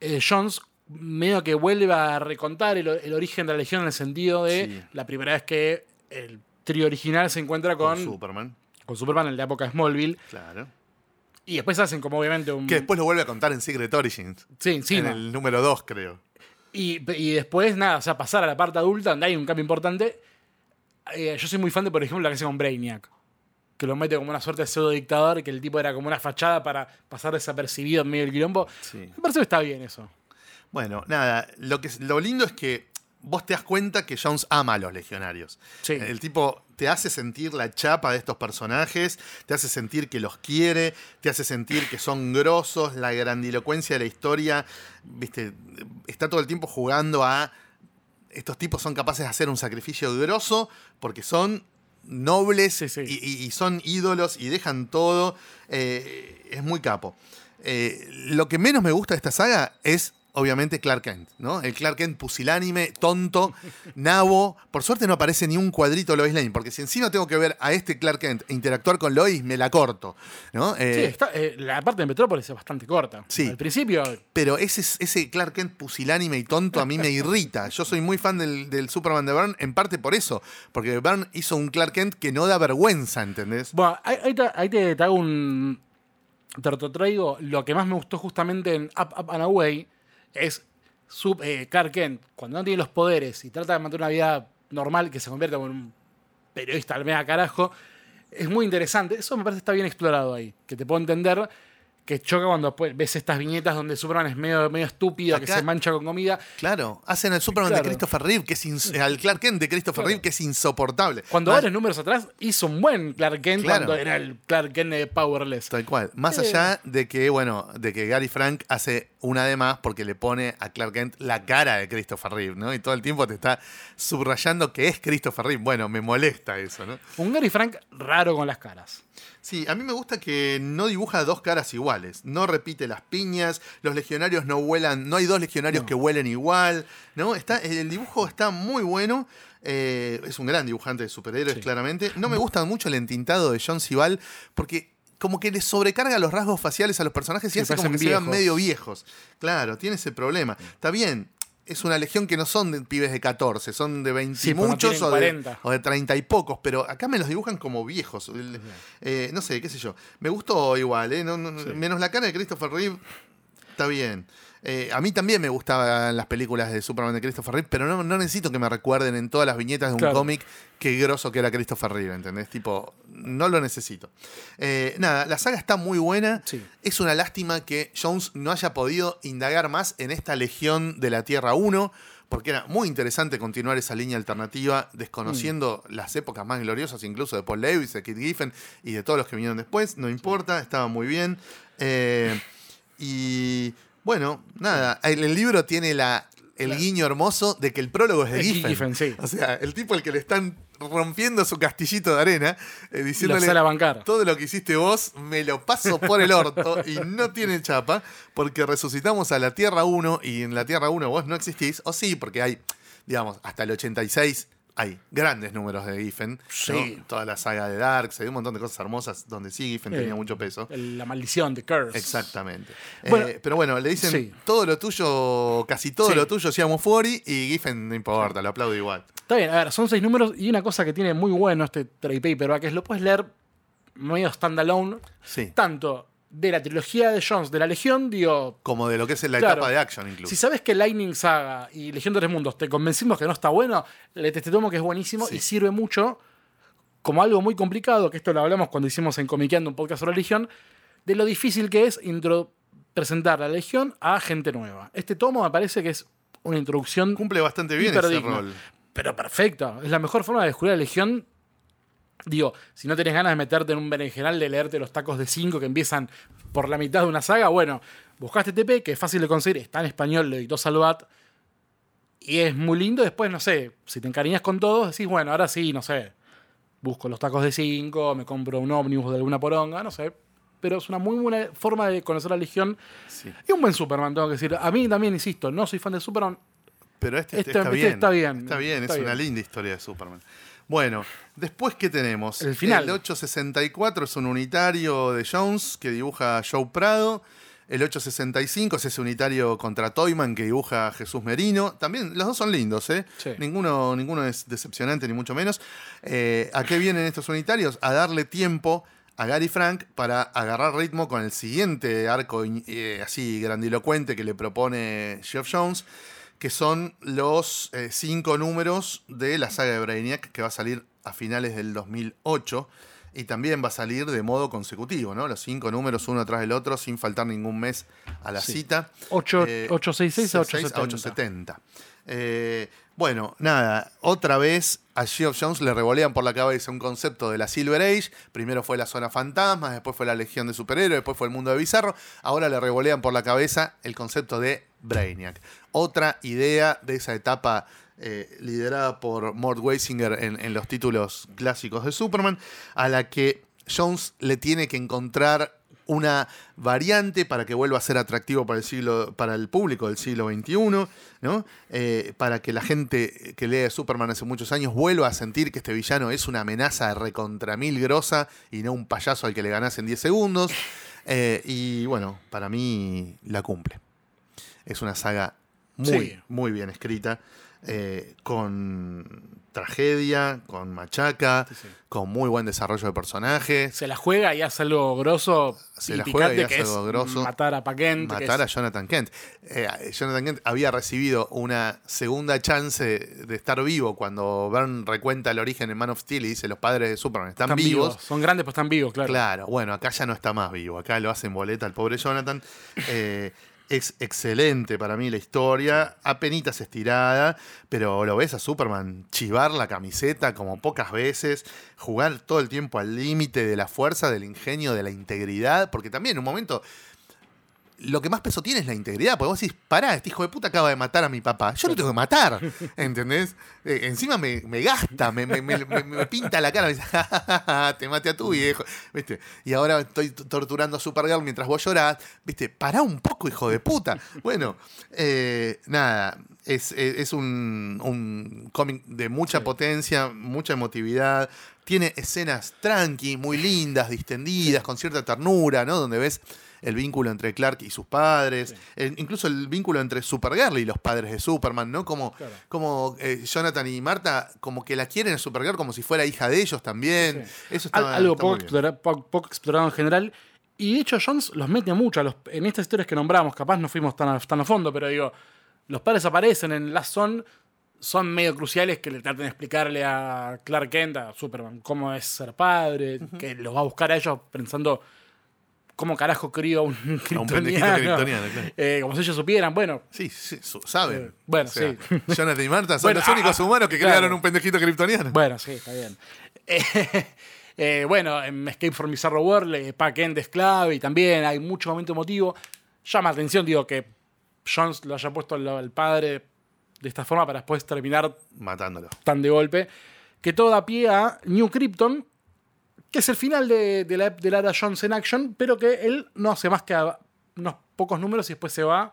Speaker 1: Eh, Jones medio que vuelve a recontar el, el origen de la Legión en el sentido de
Speaker 2: Sí.
Speaker 1: la primera vez que el trío original se encuentra con,
Speaker 2: con Superman.
Speaker 1: con Superman en la época de Smallville.
Speaker 2: Claro.
Speaker 1: Y después hacen como obviamente un.
Speaker 2: Que después lo vuelve a contar en Secret Origins.
Speaker 1: Sí, encima.
Speaker 2: En el número 2, creo.
Speaker 1: Y, y después, nada, o sea, pasar a la parte adulta, donde hay un cambio importante. Eh, yo soy muy fan de, por ejemplo, la que hace con Brainiac. Que lo mete como una suerte de pseudo dictador, que el tipo era como una fachada para pasar desapercibido en medio del quilombo.
Speaker 2: Sí.
Speaker 1: Me parece que está bien eso.
Speaker 2: Bueno, nada, lo, que, lo lindo es que vos te das cuenta que Jones ama a los legionarios.
Speaker 1: Sí.
Speaker 2: El tipo te hace sentir la chapa de estos personajes, te hace sentir que los quiere, te hace sentir que son grosos, la grandilocuencia de la historia, viste, está todo el tiempo jugando a estos tipos son capaces de hacer un sacrificio grosso porque son nobles
Speaker 1: Sí, sí.
Speaker 2: Y, y- y son ídolos y dejan todo. eh, es muy capo. Eh, lo que menos me gusta de esta saga es, obviamente, Clark Kent, ¿no? El Clark Kent pusilánime, tonto, nabo. Por suerte no aparece ni un cuadrito Lois Lane, porque si encima tengo que ver a este Clark Kent e interactuar con Lois, me la corto, ¿no? Eh,
Speaker 1: Sí, está- eh, la parte de Metrópolis es bastante corta.
Speaker 2: Sí.
Speaker 1: Al principio,
Speaker 2: Pero ese, ese Clark Kent pusilánime y tonto a mí me irrita. Yo soy muy fan del, del Superman de Byrne, en parte por eso. Porque Byrne hizo un Clark Kent que no da vergüenza, ¿entendés?
Speaker 1: bueno, ahí, ahí te, ahí te- te hago un. Te, te traigo lo que más me gustó justamente en Up, Up and Away es eh, Clark Kent, cuando no tiene los poderes y trata de mantener una vida normal, que se convierte en un periodista al mega carajo, es muy interesante. Eso me parece que está bien explorado ahí. Que te puedo entender que choca cuando ves estas viñetas donde Superman es medio, medio estúpido, que se mancha con comida.
Speaker 2: Claro, hacen el Superman
Speaker 1: Claro.
Speaker 2: de Christopher Reeve, que es al Clark Kent de Christopher
Speaker 1: Claro.
Speaker 2: Reeve, que es insoportable.
Speaker 1: Cuando varios números atrás hizo un buen Clark Kent
Speaker 2: Claro.
Speaker 1: cuando era el Clark Kent de Powerless.
Speaker 2: Tal cual. Más
Speaker 1: Eh.
Speaker 2: allá de que, bueno, de que Gary Frank hace una de más porque le pone a Clark Kent la cara de Christopher Reeve, ¿no? Y todo el tiempo te está subrayando que es Christopher Reeve. Bueno, me molesta eso, ¿no?
Speaker 1: Un Gary Frank raro con las caras.
Speaker 2: Sí, a mí me gusta que no dibuja dos caras iguales, no repite las piñas, los legionarios no vuelan, no hay dos legionarios
Speaker 1: No.
Speaker 2: que vuelen igual, ¿no? Está, el dibujo está muy bueno, eh, es un gran dibujante de superhéroes,
Speaker 1: Sí.
Speaker 2: claramente. No me gusta mucho el entintado de John Cival, porque como que le sobrecarga los rasgos faciales a los personajes y
Speaker 1: Sí,
Speaker 2: hace como que se vean medio viejos. Claro, tiene ese problema. Está bien. Es una legión que no son de pibes de 14, son de 20
Speaker 1: Sí, no
Speaker 2: muchos o de,
Speaker 1: 40.
Speaker 2: o de 30 y pocos, pero acá me los dibujan como viejos. Eh, no sé, qué sé yo. Me gustó igual, ¿eh? No- no-
Speaker 1: Sí.
Speaker 2: Menos la cara de Christopher Reeve, está bien. Eh, a mí también me gustaban las películas de Superman de Christopher Reeve, pero no, no necesito que me recuerden en todas las viñetas de un
Speaker 1: Claro.
Speaker 2: cómic qué grosso que era Christopher Reeve, ¿entendés? Tipo, no lo necesito. Eh, nada, la saga está muy buena.
Speaker 1: Sí.
Speaker 2: Es una lástima que Jones no haya podido indagar más en esta Legión de la Tierra 1, porque era muy interesante continuar esa línea alternativa, desconociendo las épocas más gloriosas, incluso de Paul Lewis, de Kit Giffen y de todos los que vinieron después. No importa, estaba muy bien. Eh, y bueno, nada, el, el libro tiene la, el
Speaker 1: Claro.
Speaker 2: guiño hermoso de que el prólogo es de
Speaker 1: Es
Speaker 2: Giffen.
Speaker 1: Giffen, sí.
Speaker 2: O sea, el tipo al que le están rompiendo su castillito de arena, eh, diciéndole todo lo que hiciste vos me lo paso por el orto y no tiene chapa porque resucitamos a la Tierra 1 y en la Tierra 1 vos no existís, o sí, porque hay, digamos, hasta el 86 hay grandes números de Giffen, ¿no?
Speaker 1: Sí.
Speaker 2: toda la saga de Darkseid, un montón de cosas hermosas donde sí Giffen
Speaker 1: Eh,
Speaker 2: tenía mucho peso.
Speaker 1: La maldición de Curse.
Speaker 2: Exactamente.
Speaker 1: Bueno,
Speaker 2: Eh, pero bueno, le dicen
Speaker 1: sí.
Speaker 2: todo lo tuyo, casi todo
Speaker 1: Sí.
Speaker 2: lo tuyo, seamos Fury y Giffen no importa, lo aplaudo igual.
Speaker 1: Está bien, a ver, son seis números y una cosa que tiene muy bueno este trade paperback es lo puedes leer medio standalone,
Speaker 2: Sí.
Speaker 1: tanto de la trilogía de Jones, de la Legión, digo,
Speaker 2: Como de lo que es la
Speaker 1: Claro.
Speaker 2: etapa de action incluso.
Speaker 1: si sabes que Lightning Saga y Legión de Tres Mundos te convencimos que no está bueno, le te tomo que es buenísimo
Speaker 2: Sí.
Speaker 1: y sirve mucho como algo muy complicado, que esto lo hablamos cuando hicimos en Comiqueando un podcast sobre Legión, de lo difícil que es presentar la Legión a gente nueva. Este tomo me parece que es una introducción
Speaker 2: Cumple bastante bien ese
Speaker 1: hiperdigna.
Speaker 2: rol.
Speaker 1: Pero perfecto. Es la mejor forma de descubrir la Legión. Digo, si no tenés ganas de meterte en un berenjenal de leerte los tacos de 5 que empiezan por la mitad de una saga, bueno, buscaste TP, que es fácil de conseguir, está en español, lo editó Salvat. Y es muy lindo. Después, no sé, si te encariñas con todos, decís, bueno, ahora sí, no sé. Busco los tacos de 5, me compro un ómnibus de alguna poronga, no sé. Pero es una muy buena forma de conocer a la Legión.
Speaker 2: Sí.
Speaker 1: Y un buen Superman, tengo que decir. A mí también, insisto, no soy fan de Superman,
Speaker 2: Pero este,
Speaker 1: Este-
Speaker 2: está,
Speaker 1: este
Speaker 2: bien.
Speaker 1: está bien.
Speaker 2: Está bien,
Speaker 1: Está
Speaker 2: es
Speaker 1: bien.
Speaker 2: una linda historia de Superman. Bueno, después, ¿qué tenemos?
Speaker 1: El final.
Speaker 2: 864 es un unitario de Jones que dibuja Joe Prado. El 865 es ese unitario contra Toyman que dibuja Jesús Merino. También, los dos son lindos, ¿eh?
Speaker 1: Sí.
Speaker 2: Ninguno, ninguno es decepcionante, ni mucho menos. Eh, ¿A qué vienen estos unitarios? A darle tiempo a Gary Frank para agarrar ritmo con el siguiente arco eh, así grandilocuente que le propone Geoff Jones, que son los eh, cinco números de la saga de Brainiac que va a salir a finales del 2008 y también va a salir de modo consecutivo, ¿no? Los cinco números uno tras del otro sin faltar ningún mes a la
Speaker 1: Sí.
Speaker 2: cita.
Speaker 1: Ocho-
Speaker 2: Eh,
Speaker 1: 866 a
Speaker 2: 6
Speaker 1: 870.
Speaker 2: 870. Eh, bueno, nada, otra vez a Geoff Jones le revolean por la cabeza un concepto de la Silver Age. Primero fue la zona fantasma, después fue la Legión de Superhéroes, después fue el mundo de Bizarro. Ahora le revolean por la cabeza el concepto de Brainiac. Otra idea de esa etapa eh, liderada por Mort Weisinger en, los títulos clásicos de Superman, a la que Jones le tiene que encontrar una variante para que vuelva a ser atractivo para el siglo, para el público del siglo XXI, ¿no? Eh, para que la gente que lee Superman hace muchos años vuelva a sentir que este villano es una amenaza recontra mil grosa y no un payaso al que le ganas en 10 segundos. Eh, y bueno, para mí la cumple. Es una saga muy,
Speaker 1: Sí.
Speaker 2: muy bien escrita, eh, con tragedia, con machaca,
Speaker 1: Sí, sí.
Speaker 2: con muy buen desarrollo de personajes.
Speaker 1: se la juega y hace algo grosso.
Speaker 2: Se
Speaker 1: y
Speaker 2: la juega y hace
Speaker 1: que
Speaker 2: algo grosso.
Speaker 1: Matar a Paquent. que
Speaker 2: matar a Jonathan Kent. Eh, Jonathan Kent había recibido una segunda chance de estar vivo cuando Byrne recuenta el origen en Man of Steel y dice los padres de Superman están,
Speaker 1: están
Speaker 2: vivos.
Speaker 1: vivos. Son grandes, pero están vivos, claro.
Speaker 2: Claro, bueno, acá ya no está más vivo. Acá lo hacen boleta al pobre Jonathan. Eh, es excelente para mí la historia, apenitas estirada, pero lo ves a Superman chivar la camiseta como pocas veces, jugar todo el tiempo al límite de la fuerza, del ingenio, de la integridad, porque también en un momento lo que más peso tiene es la integridad, porque vos decís, pará, este hijo de puta acaba de matar a mi papá, yo lo tengo que matar, ¿entendés? Eh, encima me, me gasta, me, me- me- pinta la cara, me dice, "Ja, ja, ja, ja, te maté a tu viejo, ¿viste? Y ahora estoy torturando a Supergirl mientras vos llorás, ¿viste? Pará un poco, hijo de puta. Bueno, eh, nada, es, es- es un, un cómic de mucha potencia, mucha emotividad, tiene escenas tranqui, muy lindas, distendidas, con cierta ternura, ¿no? Donde ves el vínculo entre Clark y sus padres,
Speaker 1: Sí.
Speaker 2: el- incluso el vínculo entre Supergirl y los padres de Superman, ¿no? Como,
Speaker 1: Claro.
Speaker 2: como eh, Jonathan y Marta, como que la quieren a Supergirl como si fuera hija de ellos también.
Speaker 1: Sí.
Speaker 2: Eso está,
Speaker 1: Al- algo
Speaker 2: está
Speaker 1: poco, explora- poco explorado en general. Y de hecho, Jones los mete mucho a los, en estas historias que nombramos. Capaz no fuimos tan a, tan a fondo, pero digo, los padres aparecen en Last Son. Son medio cruciales que le traten de explicarle a Clark Kent, a Superman, cómo es ser padre, que los va a buscar a ellos pensando ¿cómo carajo crió un
Speaker 2: A un
Speaker 1: kryptoniano,
Speaker 2: claro.
Speaker 1: Eh, como si ellos supieran, bueno,
Speaker 2: Sí, sí, saben.
Speaker 1: Eh, bueno,
Speaker 2: O sea,
Speaker 1: sí.
Speaker 2: Jonathan y Marta son
Speaker 1: Bueno,
Speaker 2: los únicos
Speaker 1: ah,
Speaker 2: humanos que
Speaker 1: claro.
Speaker 2: crearon un pendejito kryptoniano.
Speaker 1: Bueno, sí, está bien. Eh, eh, bueno, en Escape from Bizarro World, eh, Pac End es clave y también hay mucho momento emotivo. Llama la atención, digo, que Jones lo haya puesto al, al padre de esta forma para después terminar
Speaker 2: Matándolo.
Speaker 1: tan de golpe. Que todo da pie a New Krypton, que es el final de, de la, de la era Jones en Action, pero que él no hace más que unos pocos números y después se va.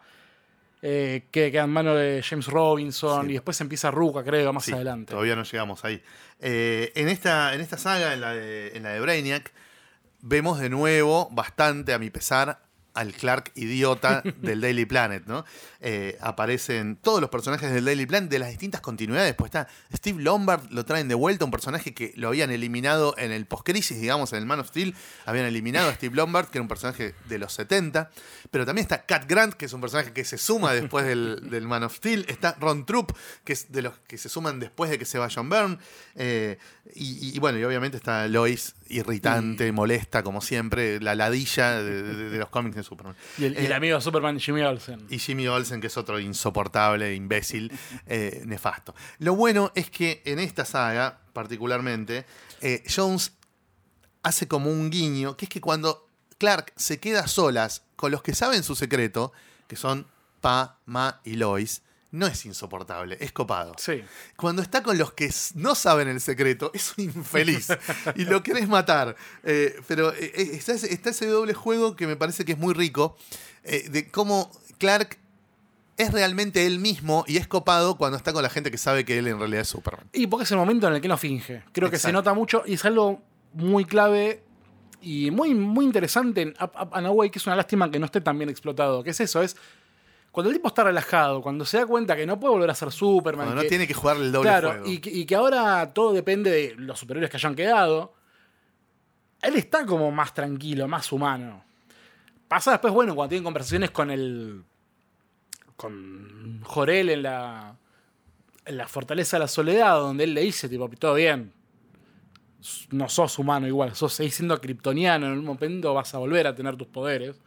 Speaker 1: eh, que queda en manos de James Robinson
Speaker 2: Sí.
Speaker 1: y después empieza Ruka, creo, más
Speaker 2: Sí,
Speaker 1: adelante.
Speaker 2: Todavía no llegamos ahí. Eh, en, esta, en esta saga, en la, de, en la de Brainiac, vemos de nuevo, bastante a mi pesar, al Clark idiota del Daily Planet, ¿no? Eh, aparecen todos los personajes del Daily Planet de las distintas continuidades. Pues está Steve Lombard, lo traen de vuelta, un personaje que lo habían eliminado en el post-crisis, digamos, en el Man of Steel. Habían eliminado a Steve Lombard, que era un personaje de los 70. Pero también está Cat Grant, que es un personaje que se suma después del, del Man of Steel. Está Ron Troop, que es de los que se suman después de que se va John Byrne. Eh, y, y bueno, y obviamente está Lois, irritante, molesta, como siempre, la ladilla de, de- de los cómics de Superman.
Speaker 1: Y el, y el
Speaker 2: Eh,
Speaker 1: amigo de Superman, Jimmy Olsen.
Speaker 2: y Jimmy Olsen, que es otro insoportable, imbécil, eh, nefasto. Lo bueno es que en esta saga, particularmente, eh, Jones hace como un guiño, que es que cuando Clark se queda a solas con los que saben su secreto, que son Pa, Ma y Lois, no es insoportable, es copado.
Speaker 1: Sí.
Speaker 2: Cuando está con los que no saben el secreto, es un infeliz y lo querés matar. Eh, pero eh, eh, está, ese, está ese doble juego que me parece que es muy rico, eh, de cómo Clark es realmente él mismo y es copado cuando está con la gente que sabe que él en realidad es Superman.
Speaker 1: Y porque es el momento en el que no finge. Creo que se nota mucho y es algo muy clave y muy, muy interesante en Up, Up and Away, que es una lástima que no esté tan bien explotado. ¿Qué es eso? Es cuando el tipo está relajado, cuando se da cuenta que no puede volver a ser Superman.
Speaker 2: Cuando no tiene que jugar el doble
Speaker 1: claro,
Speaker 2: juego.
Speaker 1: y, que- y que ahora todo depende de los superiores que hayan quedado. Él está como más tranquilo, más humano. Pasa después, bueno, cuando tienen conversaciones con el. con Jorel en la. en la Fortaleza de la Soledad, donde él le dice, tipo, todo bien. No sos humano igual, sos seguís siendo kryptoniano, en un momento vas a volver a tener tus poderes.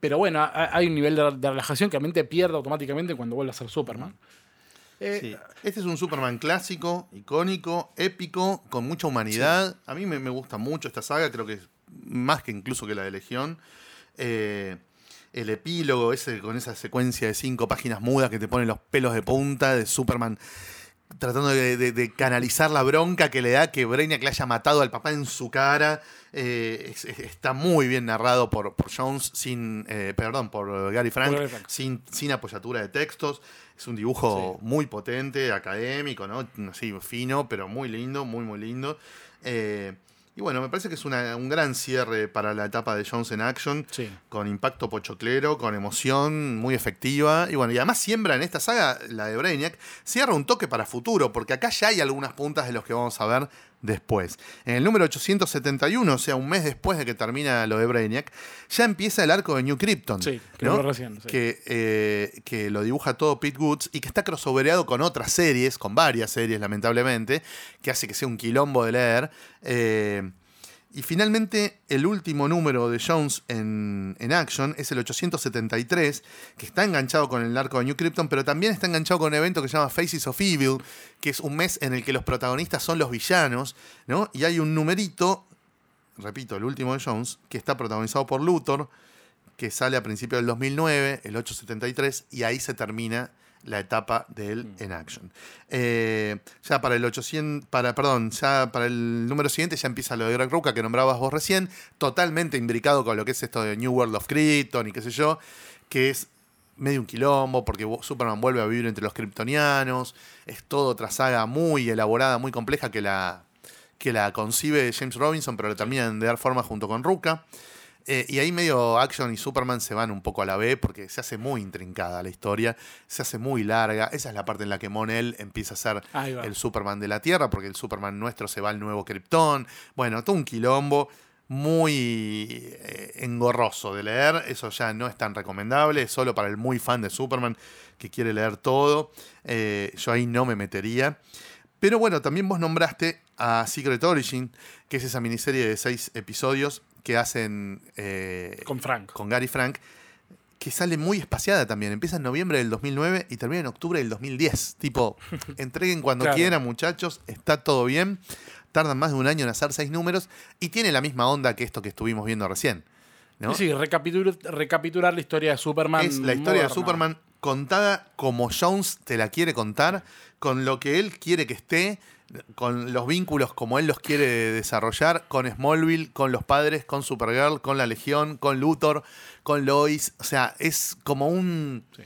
Speaker 1: Pero bueno, ha- hay un nivel de, de relajación que la mente pierde automáticamente cuando vuelve a ser Superman. Eh,
Speaker 2: Sí. Este es un Superman clásico, icónico, épico, con mucha humanidad. A mí me, me gusta mucho esta saga, creo que es más que incluso que la de Legión. Eh, el epílogo ese con esa secuencia de cinco páginas mudas que te ponen los pelos de punta de Superman tratando de, de- de canalizar la bronca que le da que Brainiac le haya matado al papá en su cara. Eh, es- es- está muy bien narrado por, por Jones, sin, eh, perdón, por Gary Frank,
Speaker 1: Por Gary Frank.
Speaker 2: Sin, sin apoyatura de textos. Es un dibujo muy potente, académico, ¿no? Así, fino, pero muy lindo, muy, muy lindo. Eh, y bueno, me parece que es una- un gran cierre para la etapa de Jones en Action
Speaker 1: sí.
Speaker 2: con impacto pochoclero, con emoción muy efectiva. Y bueno, y además siembra en esta saga, la de Brainiac, cierra un toque para futuro, porque acá ya hay algunas puntas de los que vamos a ver después. En el número 871, o sea, un mes después de que termina lo de Brainiac, ya empieza el arco de New Krypton.
Speaker 1: Sí, que
Speaker 2: ¿no?
Speaker 1: habló recién, sí.
Speaker 2: Que, eh, que lo dibuja todo Pete Woods y que está crossovereado con otras series, con varias series, lamentablemente, que hace que sea un quilombo de leer. Eh, y finalmente, el último número de Jones en, en Action es el 873, que está enganchado con el arco de New Krypton, pero también está enganchado con un evento que se llama Faces of Evil, que es un mes en el que los protagonistas son los villanos, ¿no? Y hay un numerito, repito, el último de Jones, que está protagonizado por Luthor, que sale a principios del 2009, el 873, y ahí se termina la etapa de él en action. Eh, ya para el 800, para, perdón, ya para el número siguiente ya empieza lo de Greg Rucka que nombrabas vos recién, totalmente imbricado con lo que es esto de New World of Krypton y qué sé yo, que es medio un quilombo porque Superman vuelve a vivir entre los kryptonianos, es toda otra saga muy elaborada, muy compleja que la, que la concibe James Robinson, pero le terminan de dar forma junto con Rucka. Eh, y ahí medio Action y Superman se van un poco a la B porque se hace muy intrincada la historia, se hace muy larga. Esa es la parte en la que Monel empieza a ser el Superman de la Tierra, porque el Superman nuestro se va al nuevo Krypton. Bueno, todo un quilombo muy eh, engorroso de leer. Eso ya no es tan recomendable, es solo para el muy fan de Superman que quiere leer todo. Eh, yo ahí no me metería. Pero bueno, también vos nombraste a Secret Origin, que es esa miniserie de seis episodios que hacen eh,
Speaker 1: Con Frank.
Speaker 2: con Gary Frank, que sale muy espaciada también. Empieza en noviembre del 2009 y termina en octubre del 2010. Tipo, entreguen cuando
Speaker 1: Claro.
Speaker 2: quieran, muchachos, está todo bien. Tardan más de un año en hacer seis números y tiene la misma onda que esto que estuvimos viendo recién. ¿no?
Speaker 1: Sí, recapitul- recapitular la historia de Superman.
Speaker 2: Es la historia de. Superman contada como Jones te la quiere contar, con lo que él quiere que esté, con los vínculos como él los quiere desarrollar, con Smallville, con los padres, con Supergirl, con la Legión, con Luthor, con Lois. O sea, es como un.
Speaker 1: Sí.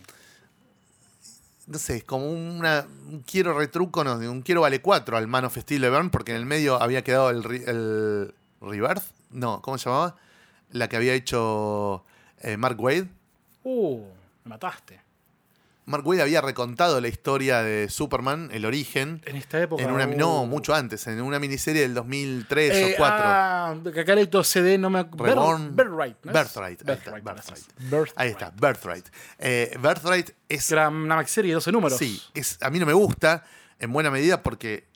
Speaker 2: No sé, es como una, un quiero retruco, no, un quiero vale 4 al Man of Steel de porque en el medio había quedado el, el Rebirth. No, ¿cómo se llamaba? La que había hecho eh, Mark Wade.
Speaker 1: Uh, me mataste.
Speaker 2: Mark Wade había recontado la historia de Superman, el origen,
Speaker 1: En esta época.
Speaker 2: en una,
Speaker 1: uh.
Speaker 2: no, mucho antes, en una miniserie del 2003
Speaker 1: Eh,
Speaker 2: o 2004.
Speaker 1: Ah, que acá le CD, no me acuerdo. Birthright.
Speaker 2: Birthright, ahí está,
Speaker 1: Birthright,
Speaker 2: Birthright.
Speaker 1: Birthright.
Speaker 2: Ahí está, Birthright. Eh, Birthright es,
Speaker 1: Era una maxi de 12 números.
Speaker 2: sí, es, a mí no me gusta en buena medida porque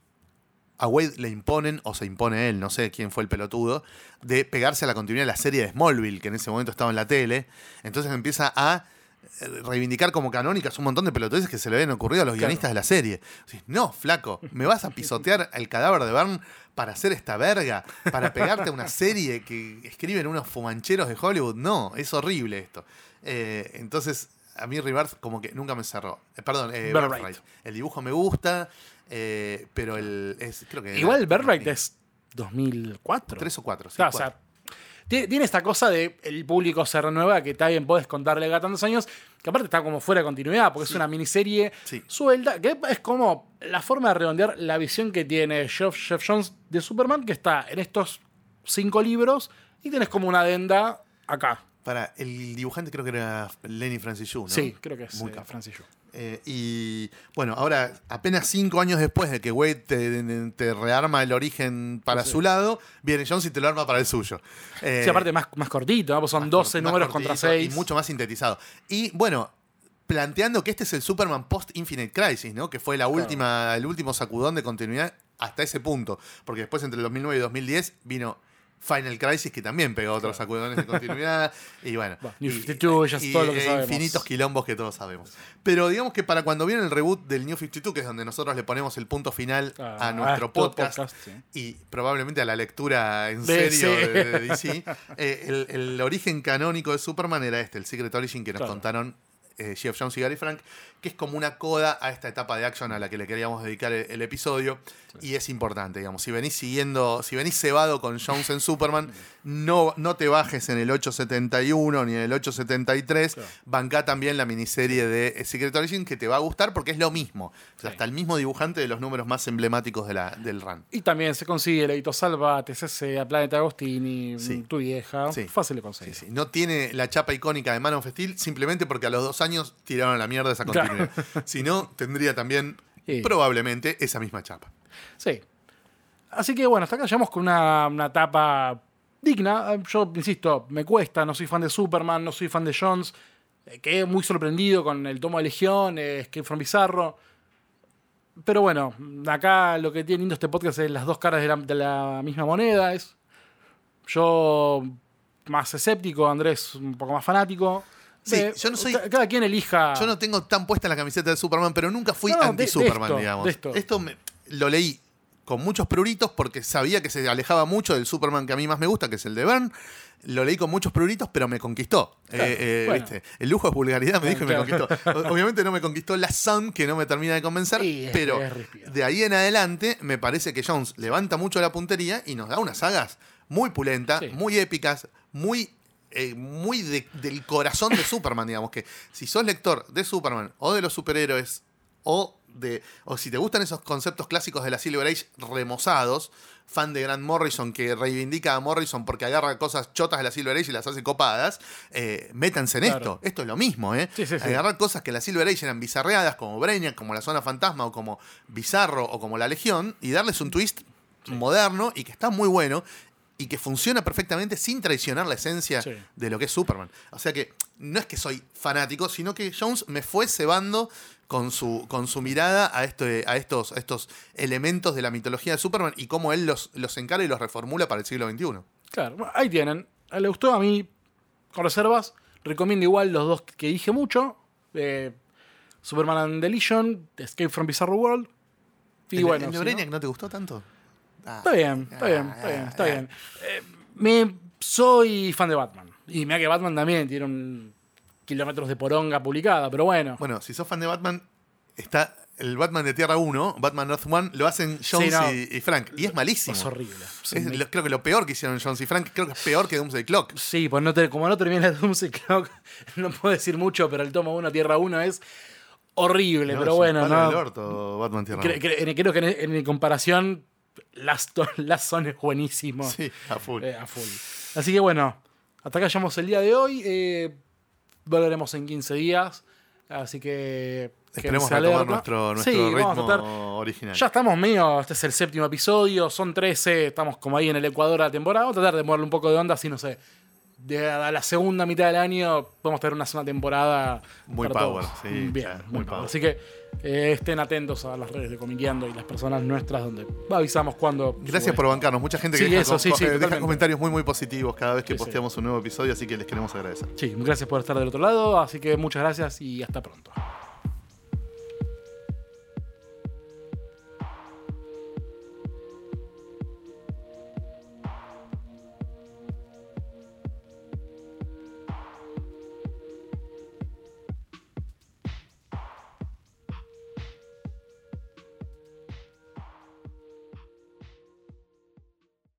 Speaker 2: a Wade le imponen, o se impone él, no sé quién fue el pelotudo, de pegarse a la continuidad de la serie de Smallville, que en ese momento estaba en la tele. Entonces empieza a eh, reivindicar como canónicas un montón de pelotudeces que se le habían ocurrido a los
Speaker 1: Claro.
Speaker 2: guionistas de la serie. No, flaco, ¿me vas a pisotear el cadáver de Byrne para hacer esta verga? ¿Para pegarte a una serie que escriben unos fumancheros de Hollywood? No, es horrible esto. Eh, entonces, a mí Rebirth como que nunca me cerró. Eh, perdón, eh,
Speaker 1: Birthright.
Speaker 2: El dibujo me gusta, eh, pero el... Es, creo que
Speaker 1: Igual Birthright es 2004.
Speaker 2: Tres o cuatro, sí.
Speaker 1: Claro, o sea, tiene, tiene esta cosa de el público se renueva, que está bien, podés contarle a tantos años, que aparte está como fuera de continuidad, porque es una miniserie
Speaker 2: Sí.
Speaker 1: suelta, que es como la forma de redondear la visión que tiene Jeff, Jeff Jones de Superman, que está en estos cinco libros, y tienes como una adenda acá.
Speaker 2: Para, el dibujante creo que era Lenny Francis Yu, ¿no?
Speaker 1: Sí, creo que es
Speaker 2: Muy
Speaker 1: eh. Francis Yu.
Speaker 2: Eh, y bueno, ahora, apenas cinco años después de que Wade te, te rearma el origen para
Speaker 1: Sí.
Speaker 2: su lado, viene Jones y te lo arma para el suyo. Eh,
Speaker 1: sí, aparte más, más cortito, ¿no? Son
Speaker 2: más
Speaker 1: 12
Speaker 2: cort- más
Speaker 1: números contra
Speaker 2: cortito
Speaker 1: 6.
Speaker 2: Y mucho más sintetizado. Y bueno, planteando que este es el Superman post-Infinite Crisis, ¿no? Que fue la última, el último sacudón de continuidad hasta ese punto. Porque después, entre el 2009 y 2010, vino Final Crisis, que también pegó otros sacudones de continuidad. y bueno.
Speaker 1: New
Speaker 2: y-
Speaker 1: 52, ya
Speaker 2: y-
Speaker 1: todo lo que
Speaker 2: e
Speaker 1: sabemos.
Speaker 2: infinitos quilombos que todos sabemos. Pero digamos que para cuando viene el reboot del New 52, que es donde nosotros le ponemos el punto final
Speaker 1: Ah,
Speaker 2: a nuestro podcast,
Speaker 1: podcast, sí.
Speaker 2: y probablemente a la lectura en serio de, de DC, eh, el, el origen canónico de Superman era este, el Secret Origin que nos
Speaker 1: Claro.
Speaker 2: contaron eh, Jeff Jones y Gary Frank, que es como una coda a esta etapa de action a la que le queríamos dedicar el, el episodio. Y es importante, digamos, si venís siguiendo, si venís cebado con Jones en Superman, no, no te bajes en el 871 ni en el 873.
Speaker 1: Claro.
Speaker 2: Bancá también la miniserie de eh, Secret Origin que te va a gustar porque es lo mismo. O sea,
Speaker 1: Sí.
Speaker 2: hasta el mismo dibujante de los números más emblemáticos de la, del run.
Speaker 1: Y también se consigue el Edito Salva, TCC, a Planeta Agostini,
Speaker 2: Sí.
Speaker 1: tu vieja. Fácil de conseguir.
Speaker 2: No tiene la chapa icónica de Man of Steel simplemente porque a los dos años tiraron a la mierda esa continuidad. si no, tendría también
Speaker 1: Sí.
Speaker 2: probablemente esa misma chapa.
Speaker 1: Sí. Así que bueno, hasta acá llegamos con una, una etapa digna. Eh, Yo, insisto, me cuesta, no soy fan de Superman, no soy fan de Jones. Eh, Quedé muy sorprendido con el tomo de Legión, eh, Escape from Bizarro. Pero bueno, acá lo que tiene lindo este podcast es las dos caras de la, de la misma moneda. Es yo más escéptico, Andrés un poco más fanático.
Speaker 2: Sí, yo no soy-
Speaker 1: ca- Cada quien elija.
Speaker 2: Yo no tengo tan puesta la camiseta de Superman, pero nunca fui
Speaker 1: No,
Speaker 2: anti-Superman,
Speaker 1: esto,
Speaker 2: digamos.
Speaker 1: de esto.
Speaker 2: me- lo leí con muchos pruritos porque sabía que se alejaba mucho del Superman que a mí más me gusta, que es el de Byrne. Lo leí con muchos pruritos, pero me conquistó.
Speaker 1: Claro,
Speaker 2: Eh, eh,
Speaker 1: bueno.
Speaker 2: ¿viste? El lujo es vulgaridad, me dijo y me
Speaker 1: Claro.
Speaker 2: conquistó. Obviamente no me conquistó la Sun, que no me termina de convencer, pero de ahí en adelante me parece que Jones levanta mucho la puntería y nos da unas sagas muy pulentas,
Speaker 1: Sí.
Speaker 2: muy épicas, muy eh, muy de- del corazón de Superman, digamos, que si sos lector de Superman o de los superhéroes o de o si te gustan esos conceptos clásicos de la Silver Age remozados, fan de Grant Morrison que reivindica a Morrison porque agarra cosas chotas de la Silver Age y las hace copadas, eh, métanse en
Speaker 1: Claro.
Speaker 2: esto. Esto es lo mismo, ¿eh?
Speaker 1: Sí, sí, sí.
Speaker 2: Agarrar cosas que en la Silver Age eran bizarreadas, como Brainiac, como la Zona Fantasma o como Bizarro o como la Legión, y darles un twist moderno y que está muy bueno. Y que funciona perfectamente sin traicionar la esencia
Speaker 1: Sí.
Speaker 2: de lo que es Superman. O sea que no es que soy fanático, sino que Jones me fue cebando con su, con su mirada a, este, a estos, a estos elementos de la mitología de Superman y cómo él los, los encara y los reformula para el siglo XXI.
Speaker 1: Claro, bueno, ahí tienen. Le gustó, a mí, con reservas. Recomiendo igual los dos que dije mucho. eh, Superman and the Legion, Escape from Bizarro World. Y
Speaker 2: ¿El,
Speaker 1: bueno,
Speaker 2: el
Speaker 1: si no
Speaker 2: te gustó tanto? Ah,
Speaker 1: Está bien, está bien, está
Speaker 2: Ah,
Speaker 1: bien, está
Speaker 2: ah,
Speaker 1: bien. Eh, me, soy fan de Batman. Y mira que Batman también tiene un kilómetros de poronga publicada, pero bueno.
Speaker 2: Bueno, si sos fan de Batman, está el Batman de Tierra 1, Batman Earth 1, lo hacen Jones
Speaker 1: no.
Speaker 2: y, y Frank. Y es malísimo.
Speaker 1: es horrible. Sí,
Speaker 2: Es
Speaker 1: me-
Speaker 2: lo- creo que lo peor que hicieron Jones y Frank, creo que es peor que Doomsday Clock.
Speaker 1: sí, pues no te- como no termina el Doomsday Clock, no puedo decir mucho, pero el tomo 1, Tierra 1 es horrible,
Speaker 2: No,
Speaker 1: pero
Speaker 2: es
Speaker 1: bueno, no.
Speaker 2: del orto, Batman Tierra
Speaker 1: Cre-
Speaker 2: 1.
Speaker 1: cre- creo que en, en comparación, Last, Last Son es buenísimo.
Speaker 2: Sí, a full.
Speaker 1: Eh, a full. Así que bueno, hasta acá llegamos el día de hoy. eh, volveremos en 15 días. Así que.
Speaker 2: Esperemos retomar nuestro, nuestro
Speaker 1: Sí, vamos a
Speaker 2: ritmo
Speaker 1: tratar-
Speaker 2: original.
Speaker 1: Ya estamos medio. Este es el séptimo episodio. Son 13. Estamos como ahí en el Ecuador de la temporada. Vamos a tratar de moverle un poco de onda. Así no sé. De a la segunda mitad del año podemos tener una segunda temporada.
Speaker 2: Muy
Speaker 1: para
Speaker 2: power,
Speaker 1: todos.
Speaker 2: sí,
Speaker 1: Bien,
Speaker 2: sí,
Speaker 1: muy
Speaker 2: muy
Speaker 1: power.
Speaker 2: power.
Speaker 1: Así que eh, estén atentos a las redes de Comiqueando y las personas nuestras donde avisamos cuando.
Speaker 2: Gracias por bancarnos. Mucha gente que
Speaker 1: Sí,
Speaker 2: deja,
Speaker 1: eso, sí, sí,
Speaker 2: deja comentarios muy, muy positivos cada vez que posteamos un nuevo episodio, así que les queremos agradecer.
Speaker 1: Sí, gracias por estar del otro lado. Así que muchas gracias y hasta pronto.